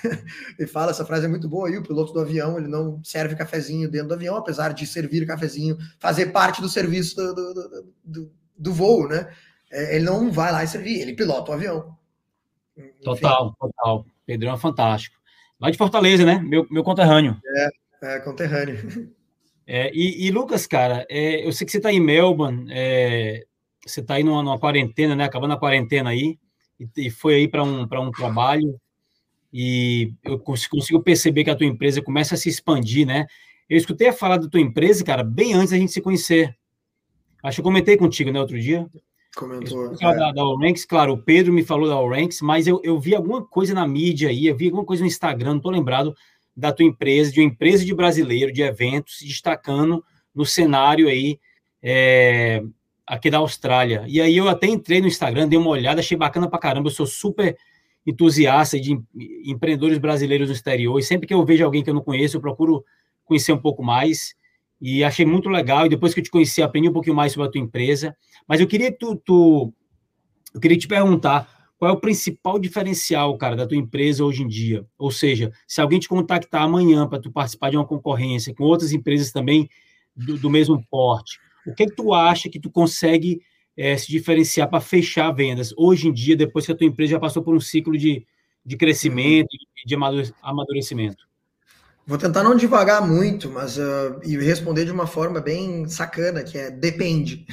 e fala essa frase é muito boa aí, o piloto do avião, ele não serve cafezinho dentro do avião, apesar de servir cafezinho, fazer parte do serviço do, do, do, do voo, né? É, ele não vai lá e servir, ele pilota o avião. Enfim. Total, total. Pedrão é fantástico. Lá de Fortaleza, né? Meu, meu conterrâneo. É, é conterrâneo. É, e, e, Lucas, cara, é, eu sei que você está em Melbourne, é, você está aí numa, numa, quarentena, né? Acabando a quarentena aí, e, e foi aí para um, um trabalho, e eu consigo perceber que a tua empresa começa a se expandir, né? Eu escutei a falar da tua empresa, cara, bem antes da gente se conhecer. Acho que eu comentei contigo, né, outro dia. Comentou. É. Da, da Ranks, claro, o Pedro me falou da Ranks, mas eu, eu vi alguma coisa na mídia aí, eu vi alguma coisa no Instagram, não tô lembrado da tua empresa, de uma empresa de brasileiro, de eventos, se destacando no cenário aí é, aqui da Austrália. E aí eu até entrei no Instagram, dei uma olhada, achei bacana pra caramba, eu sou super entusiasta de empreendedores brasileiros no exterior, e sempre que eu vejo alguém que eu não conheço, eu procuro conhecer um pouco mais, e achei muito legal, e depois que eu te conheci, aprendi um pouquinho mais sobre a tua empresa, mas eu queria tu, tu eu queria te perguntar qual é o principal diferencial, cara, da tua empresa hoje em dia? Ou seja, se alguém te contactar amanhã para tu participar de uma concorrência com outras empresas também do, do mesmo porte, o que, é que tu acha que tu consegue é, se diferenciar para fechar vendas hoje em dia, depois que a tua empresa já passou por um ciclo de, de crescimento e de amadurecimento? Vou tentar não devagar muito, mas uh, e responder de uma forma bem sacana, que é depende.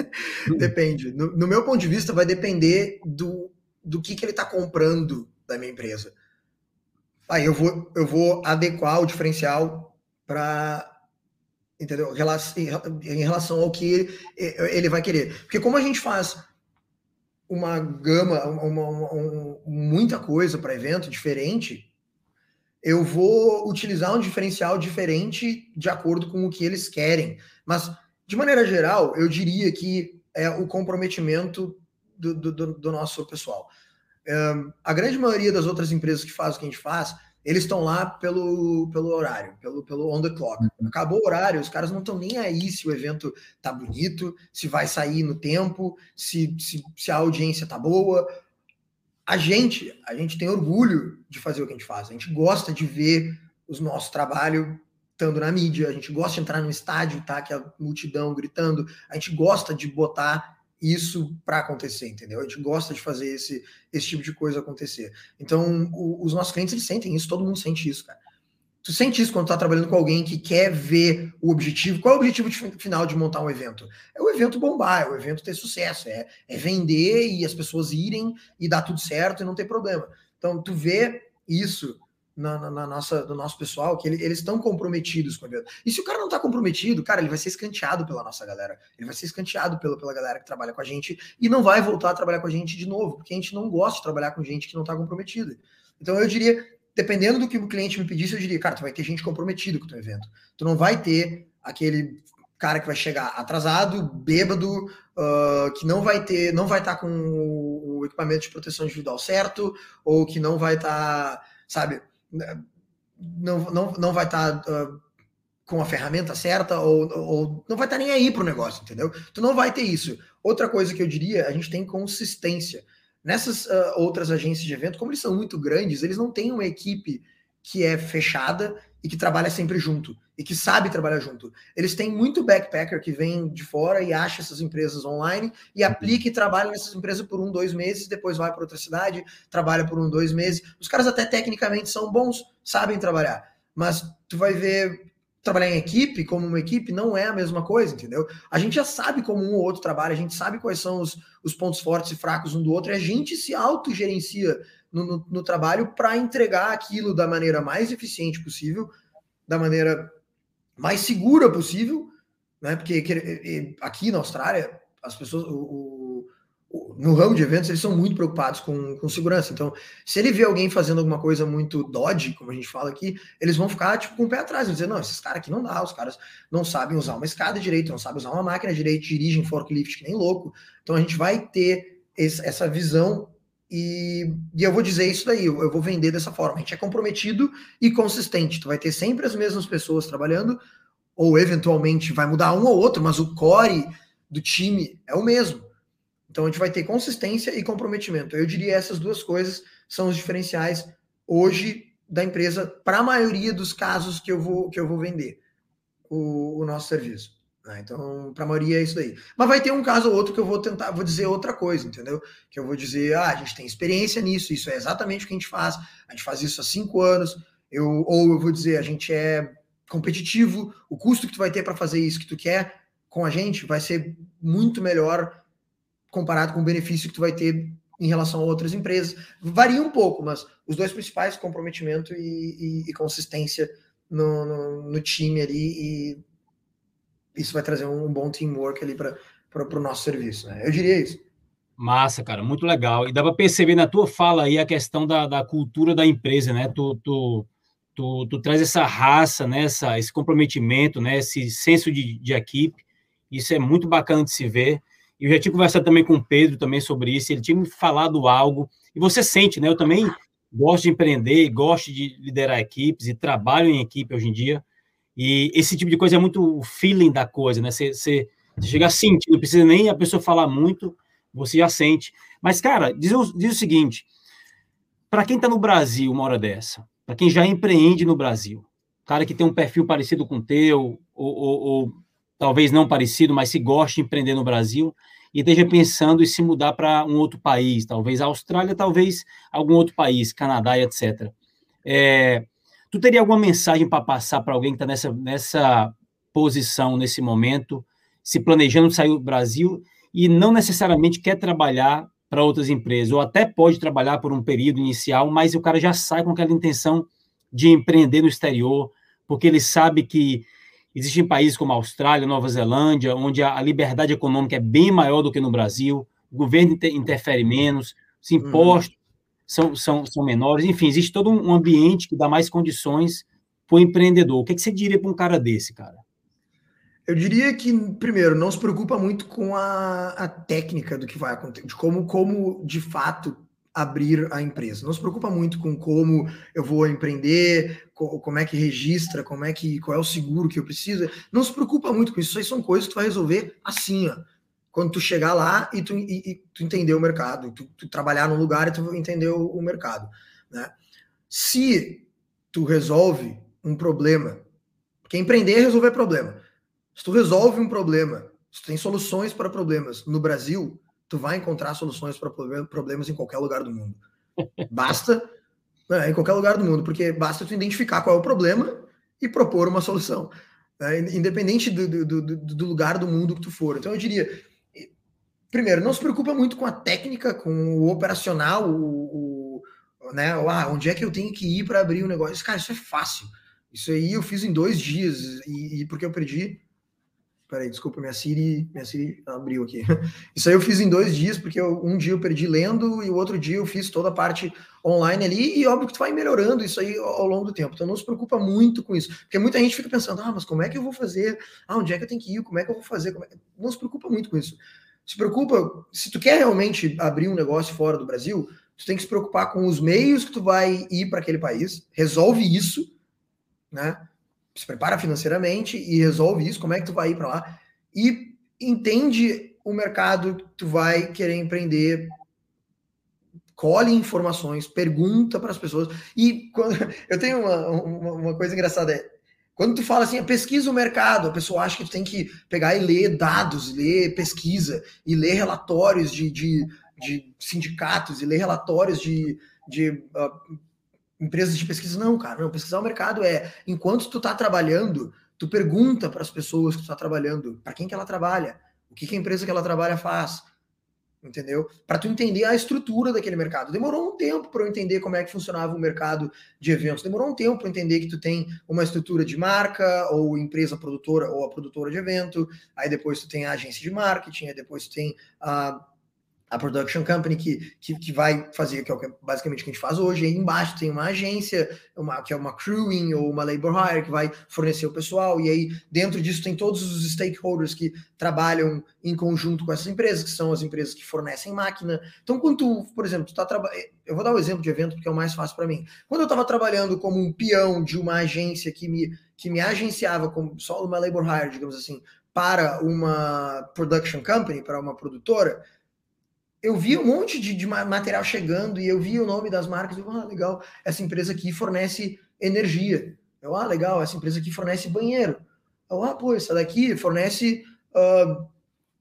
depende. No, no, meu ponto de vista, vai depender do, do que, que ele está comprando da minha empresa. Aí eu vou, eu vou adequar o diferencial para entendeu? Em relação ao que ele, ele vai querer. Porque como a gente faz uma gama, uma, uma, muita coisa para evento diferente, eu vou utilizar um diferencial diferente de acordo com o que eles querem. Mas, de maneira geral, eu diria que é o comprometimento do, do, do nosso pessoal. A grande maioria das outras empresas que fazem o que a gente faz, eles estão lá pelo, pelo horário, pelo, pelo on the clock. Uhum. Acabou o horário, os caras não estão nem aí se o evento tá bonito, se vai sair no tempo, se, se, se a audiência tá boa a gente, a gente tem orgulho de fazer o que a gente faz. A gente gosta de ver os nossos trabalho estando na mídia, a gente gosta de entrar no estádio, tá? Que a multidão gritando, a gente gosta de botar isso para acontecer, entendeu? A gente gosta de fazer esse, esse tipo de coisa acontecer. Então, o, os nossos clientes eles sentem isso, todo mundo sente isso, cara. Tu sente isso quando tá trabalhando com alguém que quer ver o objetivo? Qual é o objetivo de, final de montar um evento? É o evento bombar, é o evento ter sucesso, é, é vender e as pessoas irem e dar tudo certo e não ter problema. Então, tu vê isso na, na, na nossa, do nosso pessoal, que ele, eles estão comprometidos com o evento. E se o cara não está comprometido, cara, ele vai ser escanteado pela nossa galera. Ele vai ser escanteado pela, pela galera que trabalha com a gente e não vai voltar a trabalhar com a gente de novo, porque a gente não gosta de trabalhar com gente que não está comprometida. Então, eu diria dependendo do que o cliente me pedisse, eu diria, cara, tu vai ter gente comprometida com o teu evento. Tu não vai ter aquele cara que vai chegar atrasado, bêbado, uh, que não vai ter, não vai estar tá com o equipamento de proteção individual certo, ou que não vai estar, tá, sabe, não, não, não vai estar tá, uh, com a ferramenta certa, ou, ou não vai estar tá nem aí pro negócio, entendeu? Tu não vai ter isso. Outra coisa que eu diria, a gente tem consistência. Nessas uh, outras agências de evento, como eles são muito grandes, eles não têm uma equipe que é fechada e que trabalha sempre junto e que sabe trabalhar junto. Eles têm muito backpacker que vem de fora e acha essas empresas online e uhum. aplica e trabalha nessas empresas por um, dois meses, depois vai para outra cidade, trabalha por um, dois meses. Os caras até tecnicamente são bons, sabem trabalhar, mas tu vai ver trabalhar em equipe, como uma equipe, não é a mesma coisa, entendeu? A gente já sabe como um ou outro trabalha, a gente sabe quais são os, os pontos fortes e fracos um do outro, e a gente se autogerencia no, no, no trabalho para entregar aquilo da maneira mais eficiente possível, da maneira mais segura possível, né? Porque aqui na Austrália, as pessoas, o, o, no ramo de eventos, eles são muito preocupados com, com segurança. Então, se ele vê alguém fazendo alguma coisa muito dodge, como a gente fala aqui, eles vão ficar tipo com o pé atrás, vão dizer, não, esses caras aqui não dá, os caras não sabem usar uma escada direito, não sabem usar uma máquina direito, dirigem forklift que nem louco. Então, a gente vai ter esse, essa visão e, e, eu vou dizer isso daí, eu, vou vender dessa forma. A gente é comprometido e consistente. Tu vai ter sempre as mesmas pessoas trabalhando, ou eventualmente vai mudar um ou outro, mas o core do time é o mesmo. Então a gente vai ter consistência e comprometimento. Eu diria essas duas coisas são os diferenciais hoje da empresa para a maioria dos casos que eu vou que eu vou vender o, o nosso serviço. Né? Então, para a maioria é isso daí. Mas vai ter um caso ou outro que eu vou tentar, vou dizer outra coisa, entendeu? Que eu vou dizer, ah, a gente tem experiência nisso, isso é exatamente o que a gente faz, a gente faz isso há cinco anos, eu, ou eu vou dizer, a gente é competitivo, o custo que tu vai ter para fazer isso que tu quer com a gente vai ser muito melhor comparado com o benefício que tu vai ter em relação a outras empresas. Varia um pouco, mas os dois principais, comprometimento e, e, e consistência no, no, no, time ali, e isso vai trazer um bom teamwork ali para o nosso serviço. Né? Eu diria isso. Massa, cara, muito legal. E dá para perceber na tua fala aí a questão da, da cultura da empresa, né? Tu, tu, tu, tu traz essa raça, né? Essa, esse comprometimento, né? Esse senso de, de equipe. Isso é muito bacana de se ver. Eu já tinha conversado também com o Pedro também sobre isso, ele tinha me falado algo, e você sente, né? Eu também gosto de empreender, gosto de liderar equipes e trabalho em equipe hoje em dia. E esse tipo de coisa é muito o feeling da coisa, né? Você, você, você chega a sentir, não precisa nem a pessoa falar muito, você já sente. Mas, cara, diz o, diz o seguinte: para quem está no Brasil uma hora dessa, para quem já empreende no Brasil, cara que tem um perfil parecido com o teu, ou, ou, ou talvez não parecido, mas se gosta de empreender no Brasil e esteja pensando em se mudar para um outro país, talvez a Austrália, talvez algum outro país, Canadá etc. É, tu teria alguma mensagem para passar para alguém que está nessa, nessa posição, nesse momento, se planejando sair do Brasil e não necessariamente quer trabalhar para outras empresas, ou até pode trabalhar por um período inicial, mas o cara já sai com aquela intenção de empreender no exterior, porque ele sabe que Existem países como a Austrália, Nova Zelândia, onde a liberdade econômica é bem maior do que no Brasil, o governo interfere menos, os uhum. impostos. São, são, são menores, enfim, existe todo um ambiente que dá mais condições para o empreendedor. O que, é que você diria para um cara desse, cara? Eu diria que, primeiro, não se preocupa muito com a, a técnica do que vai acontecer, de como, como de fato abrir a empresa. Não se preocupa muito com como eu vou empreender, como é que registra, como é que qual é o seguro que eu preciso. Não se preocupa muito com isso. Isso aí são coisas que tu vai resolver assim, ó. Quando tu chegar lá e tu, e, e tu entender o mercado, tu, tu, trabalhar num lugar e tu entender o, o mercado, né? Se tu resolve um problema, porque empreender é resolver problema. Se tu resolve um problema, se tu tem soluções para problemas no Brasil, tu vai encontrar soluções para problemas em qualquer lugar do mundo. Basta, né, em qualquer lugar do mundo, porque basta tu identificar qual é o problema e propor uma solução, né, independente do, do, do, do, lugar do mundo que tu for. Então eu diria, primeiro, não se preocupa muito com a técnica, com o operacional, o, o né, ah, onde é que eu tenho que ir para abrir o um negócio. Cara, isso é fácil. Isso aí eu fiz em dois dias e, e porque eu perdi Peraí, desculpa, minha Siri, minha Siri abriu aqui. Isso aí eu fiz em dois dias, porque eu, um dia eu perdi lendo e o outro dia eu fiz toda a parte online ali, e óbvio que tu vai melhorando isso aí ao, ao longo do tempo. Então não se preocupa muito com isso. Porque muita gente fica pensando, ah, mas como é que eu vou fazer? Ah, onde é que eu tenho que ir? Como é que eu vou fazer? É... Não se preocupa muito com isso. Se preocupa, se tu quer realmente abrir um negócio fora do Brasil, tu tem que se preocupar com os meios que tu vai ir para aquele país, resolve isso, né? se prepara financeiramente e resolve isso, como é que tu vai ir para lá e entende o mercado que tu vai querer empreender, colhe informações, pergunta para as pessoas e quando, eu tenho uma, uma, uma, coisa engraçada é quando tu fala assim, pesquisa o mercado, a pessoa acha que tu tem que pegar e ler dados, ler pesquisa e ler relatórios de, de, de sindicatos e ler relatórios de, de uh, empresas de pesquisa, não, cara, não, pesquisar o mercado é, enquanto tu tá trabalhando, tu pergunta para as pessoas que tu tá trabalhando, para quem que ela trabalha, o que, que a empresa que ela trabalha faz, entendeu? Para tu entender a estrutura daquele mercado. Demorou um tempo para eu entender como é que funcionava o mercado de eventos. Demorou um tempo para entender que tu tem uma estrutura de marca ou empresa produtora ou a produtora de evento. Aí depois tu tem a agência de marketing, aí depois tu tem a a production company que, que, que, vai fazer, que é basicamente o que a gente faz hoje. Aí embaixo tem uma agência, uma, que é uma crewing ou uma labor hire, que vai fornecer o pessoal. E aí dentro disso tem todos os stakeholders que trabalham em conjunto com essas empresas, que são as empresas que fornecem máquina. Então, quando tu, por exemplo, tu tá trabalhando. Eu vou dar o um exemplo de evento porque é o mais fácil para mim. Quando eu estava trabalhando como um peão de uma agência que me, que me agenciava como só uma labor hire, digamos assim, para uma production company, para uma produtora eu vi um monte de, de, material chegando e eu vi o nome das marcas. Eu, ah, legal, essa empresa aqui fornece energia. Eu, ah, legal, essa empresa aqui fornece banheiro. Eu, ah, pô, essa daqui fornece uh,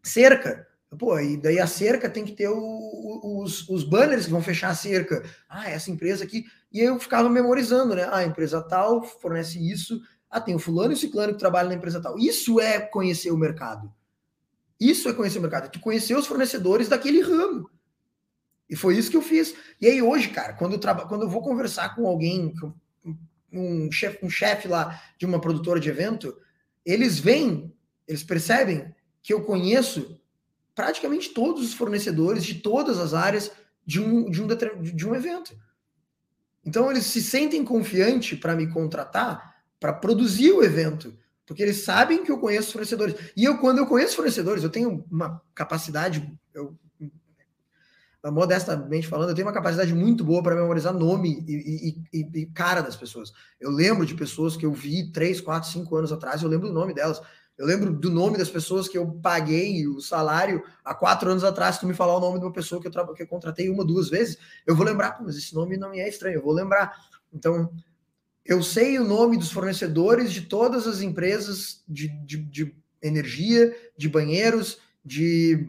cerca. Pô, e daí a cerca tem que ter o, os, os banners que vão fechar a cerca. Ah, essa empresa aqui. E eu ficava memorizando, né? Ah, a empresa tal fornece isso. Ah, tem o fulano e o ciclano que trabalham na empresa tal. Isso é conhecer o mercado. Isso é conhecer o mercado, é tu conhecer os fornecedores daquele ramo. E foi isso que eu fiz. E aí hoje, cara, quando eu, traba... quando eu vou conversar com alguém, um chefe um chef lá de uma produtora de evento, eles veem, eles percebem que eu conheço praticamente todos os fornecedores de todas as áreas de um, de um, de um evento. Então eles se sentem confiantes para me contratar para produzir o evento. Porque eles sabem que eu conheço fornecedores. E eu, quando eu conheço fornecedores, eu tenho uma capacidade, eu, modestamente falando, eu tenho uma capacidade muito boa para memorizar nome e, e, e, e, cara das pessoas. Eu lembro de pessoas que eu vi 3, 4, 5 anos atrás, eu lembro do nome delas. Eu lembro do nome das pessoas que eu paguei o salário há quatro anos atrás. Tu me falar o nome de uma pessoa que eu, que eu contratei uma, duas vezes, eu vou lembrar, mas esse nome não me é estranho, eu vou lembrar. Então, eu sei o nome dos fornecedores de todas as empresas de, de, de energia, de banheiros, de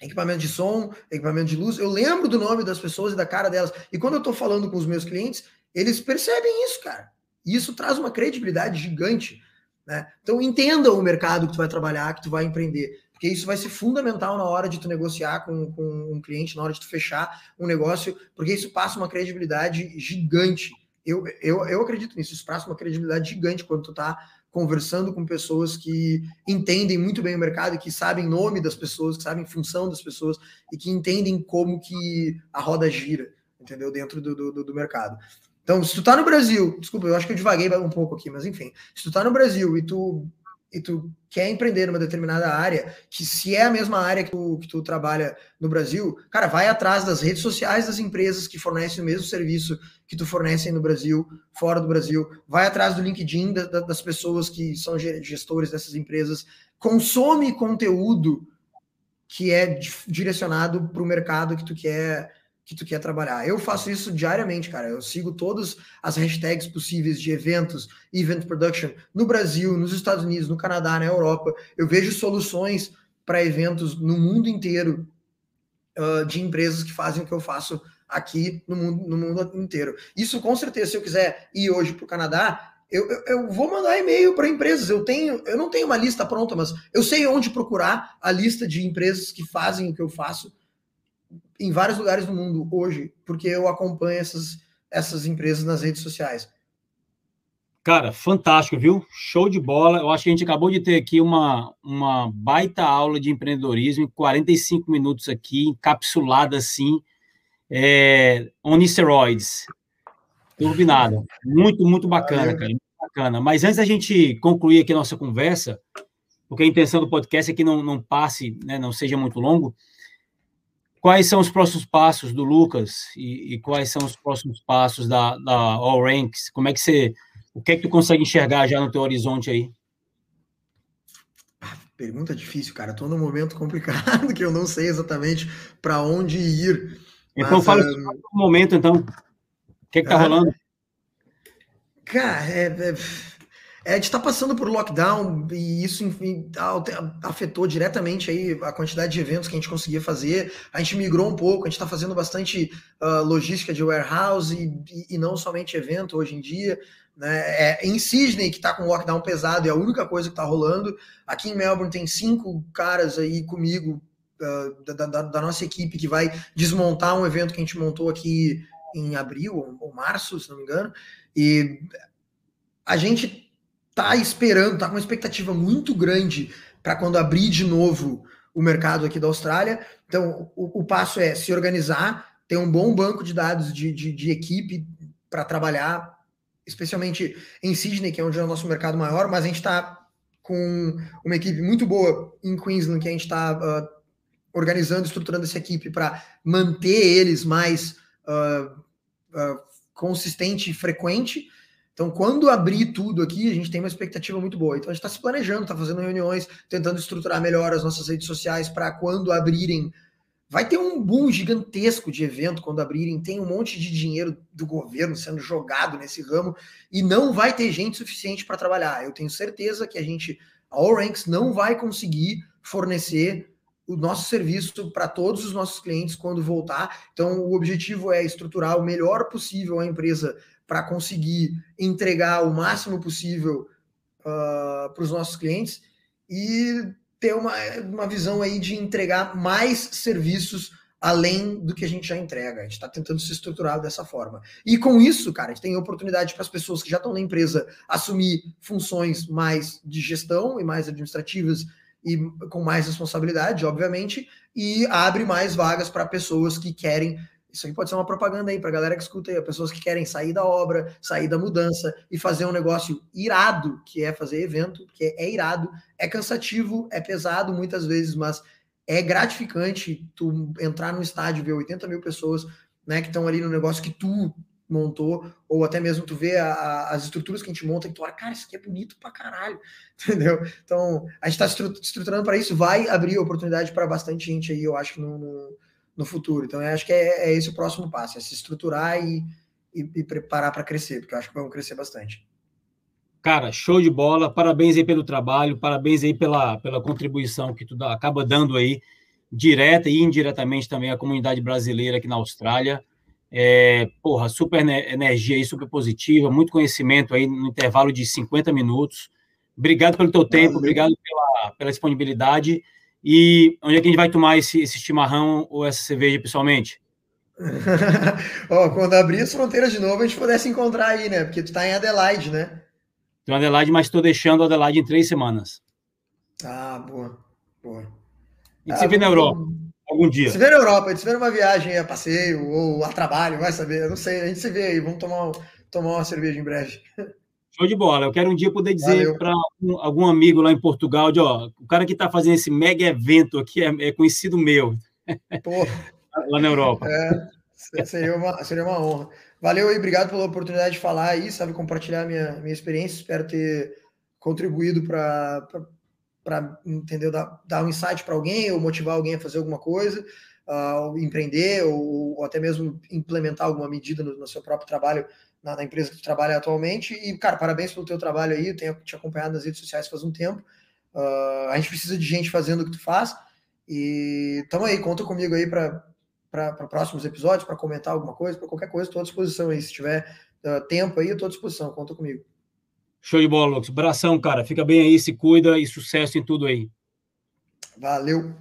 equipamento de som, equipamento de luz. Eu lembro do nome das pessoas e da cara delas. E quando eu estou falando com os meus clientes, eles percebem isso, cara. E isso traz uma credibilidade gigante. Né? Então entenda o mercado que tu vai trabalhar, que tu vai empreender. Porque isso vai ser fundamental na hora de tu negociar com, com um cliente, na hora de tu fechar um negócio, porque isso passa uma credibilidade gigante eu, eu, eu acredito nisso, isso traz uma credibilidade gigante quando tu tá conversando com pessoas que entendem muito bem o mercado, que sabem nome das pessoas, que sabem função das pessoas e que entendem como que a roda gira, entendeu? Dentro do, do, do mercado. Então, se tu tá no Brasil, desculpa, eu acho que eu divaguei um pouco aqui, mas enfim, se tu tá no Brasil e tu e tu quer empreender numa determinada área, que se é a mesma área que tu, que tu trabalha no Brasil, cara, vai atrás das redes sociais das empresas que fornecem o mesmo serviço que tu fornece no Brasil, fora do Brasil, vai atrás do LinkedIn da, da, das pessoas que são gestores dessas empresas, consome conteúdo que é direcionado para o mercado que tu quer que tu quer trabalhar. Eu faço isso diariamente, cara. Eu sigo todas as hashtags possíveis de eventos, event production, no Brasil, nos Estados Unidos, no Canadá, na Europa. Eu vejo soluções para eventos no mundo inteiro uh, de empresas que fazem o que eu faço aqui no mundo, no mundo inteiro. Isso, com certeza, se eu quiser ir hoje para o Canadá, eu, eu, eu, vou mandar e-mail para empresas. Eu tenho, eu não tenho uma lista pronta, mas eu sei onde procurar a lista de empresas que fazem o que eu faço em vários lugares do mundo hoje, porque eu acompanho essas, essas empresas nas redes sociais. Cara, fantástico, viu? Show de bola. Eu acho que a gente acabou de ter aqui uma, uma baita aula de empreendedorismo em 45 minutos aqui, encapsulada assim, é, on steroids. Turbinada. Muito, muito bacana, cara. Muito bacana. Mas antes da gente concluir aqui a nossa conversa, porque a intenção do podcast é que não, não passe, né, não seja muito longo, Quais são os próximos passos do Lucas e, e quais são os próximos passos da, da All Ranks? Como é que você, o que é que tu consegue enxergar já no teu horizonte aí? Ah, pergunta difícil, cara. Estou num momento complicado que eu não sei exatamente para onde ir. Então fala um... sobre o momento, então. O que é que tá rolando? Cara, é, é é, a gente está passando por lockdown e isso enfim, afetou diretamente aí a quantidade de eventos que a gente conseguia fazer. A gente migrou um pouco, a gente está fazendo bastante uh, logística de warehouse e, e, não somente evento hoje em dia. Né? É, em Sydney, que está com lockdown pesado, é a única coisa que está rolando. Aqui em Melbourne tem cinco caras aí comigo uh, da, da, da, nossa equipe que vai desmontar um evento que a gente montou aqui em abril ou, ou março, se não me engano. E a gente tá esperando, tá com uma expectativa muito grande para quando abrir de novo o mercado aqui da Austrália. Então, o, o passo é se organizar, ter um bom banco de dados de, de, de equipe para trabalhar, especialmente em Sydney, que é onde é o nosso mercado maior, mas a gente está com uma equipe muito boa em Queensland, que a gente está uh, ah, organizando, estruturando essa equipe para manter eles mais uh, uh, consistente e frequente. Então, quando abrir tudo aqui, a gente tem uma expectativa muito boa. Então, a gente está se planejando, está fazendo reuniões, tentando estruturar melhor as nossas redes sociais para quando abrirem. Vai ter um boom gigantesco de evento quando abrirem. Tem um monte de dinheiro do governo sendo jogado nesse ramo e não vai ter gente suficiente para trabalhar. Eu tenho certeza que a gente, a All Ranks, não vai conseguir fornecer o nosso serviço para todos os nossos clientes quando voltar. Então, o objetivo é estruturar o melhor possível a empresa para conseguir entregar o máximo possível uh, para os nossos clientes e ter uma, uma visão aí de entregar mais serviços além do que a gente já entrega. A gente está tentando se estruturar dessa forma. E com isso, cara, a gente tem oportunidade para as pessoas que já estão na empresa assumir funções mais de gestão e mais administrativas e com mais responsabilidade, obviamente, e abre mais vagas para pessoas que querem isso aqui pode ser uma propaganda aí para a galera que escuta aí, pessoas que querem sair da obra, sair da mudança e fazer um negócio irado, que é fazer evento, que é, irado, é cansativo, é pesado muitas vezes, mas é gratificante tu entrar no estádio, ver 80 mil pessoas né, que estão ali no negócio que tu montou, ou até mesmo tu vê a, a, as estruturas que a gente monta e tu olha, cara, isso aqui é bonito pra caralho, entendeu? Então, a gente está estruturando para isso, vai abrir oportunidade para bastante gente aí, eu acho, no, no no futuro. Então, eu acho que é, é esse o próximo passo, é se estruturar e, e, e preparar para crescer, porque eu acho que vamos crescer bastante. Cara, show de bola. Parabéns aí pelo trabalho, parabéns aí pela, pela contribuição que tu dá, acaba dando aí, direta e indiretamente também à comunidade brasileira aqui na Austrália. É, porra, super energia aí, super positiva, muito conhecimento aí no intervalo de 50 minutos. Obrigado pelo teu tempo, obrigado pela, pela disponibilidade. E onde é que a gente vai tomar esse, esse chimarrão ou essa cerveja pessoalmente? oh, quando abrir as fronteiras de novo, a gente pudesse encontrar aí, né? Porque tu tá em Adelaide, né? Tô em Adelaide, mas estou deixando Adelaide em três semanas. Ah, boa. Boa. E ah, se vê na Europa? Algum dia. Se vê na Europa, a gente se vê numa viagem a passeio ou a trabalho, vai saber. Eu não sei, a gente se vê aí. Vamos tomar, tomar uma cerveja em breve. Show de bola. Eu quero um dia poder dizer para algum, algum, amigo lá em Portugal, de, ó, o cara que está fazendo esse mega evento aqui é, é conhecido meu. lá na Europa. É, seria, uma, seria uma honra. Valeu aí, obrigado pela oportunidade de falar aí, sabe, compartilhar minha, minha experiência. Espero ter contribuído para, entender, dar, dar um insight para alguém ou motivar alguém a fazer alguma coisa, uh, empreender ou, ou, até mesmo implementar alguma medida no, no seu próprio trabalho na, na, empresa que tu trabalha atualmente. E, cara, parabéns pelo teu trabalho aí. Eu tenho te acompanhado nas redes sociais faz um tempo. Uh, a gente precisa de gente fazendo o que tu faz. E tamo aí, conta comigo aí para próximos episódios, para comentar alguma coisa, para qualquer coisa, estou à disposição aí. Se tiver uh, tempo aí, eu estou à disposição, conta comigo. Show de bola, Lucas. Abração, cara. Fica bem aí, se cuida e sucesso em tudo aí. Valeu.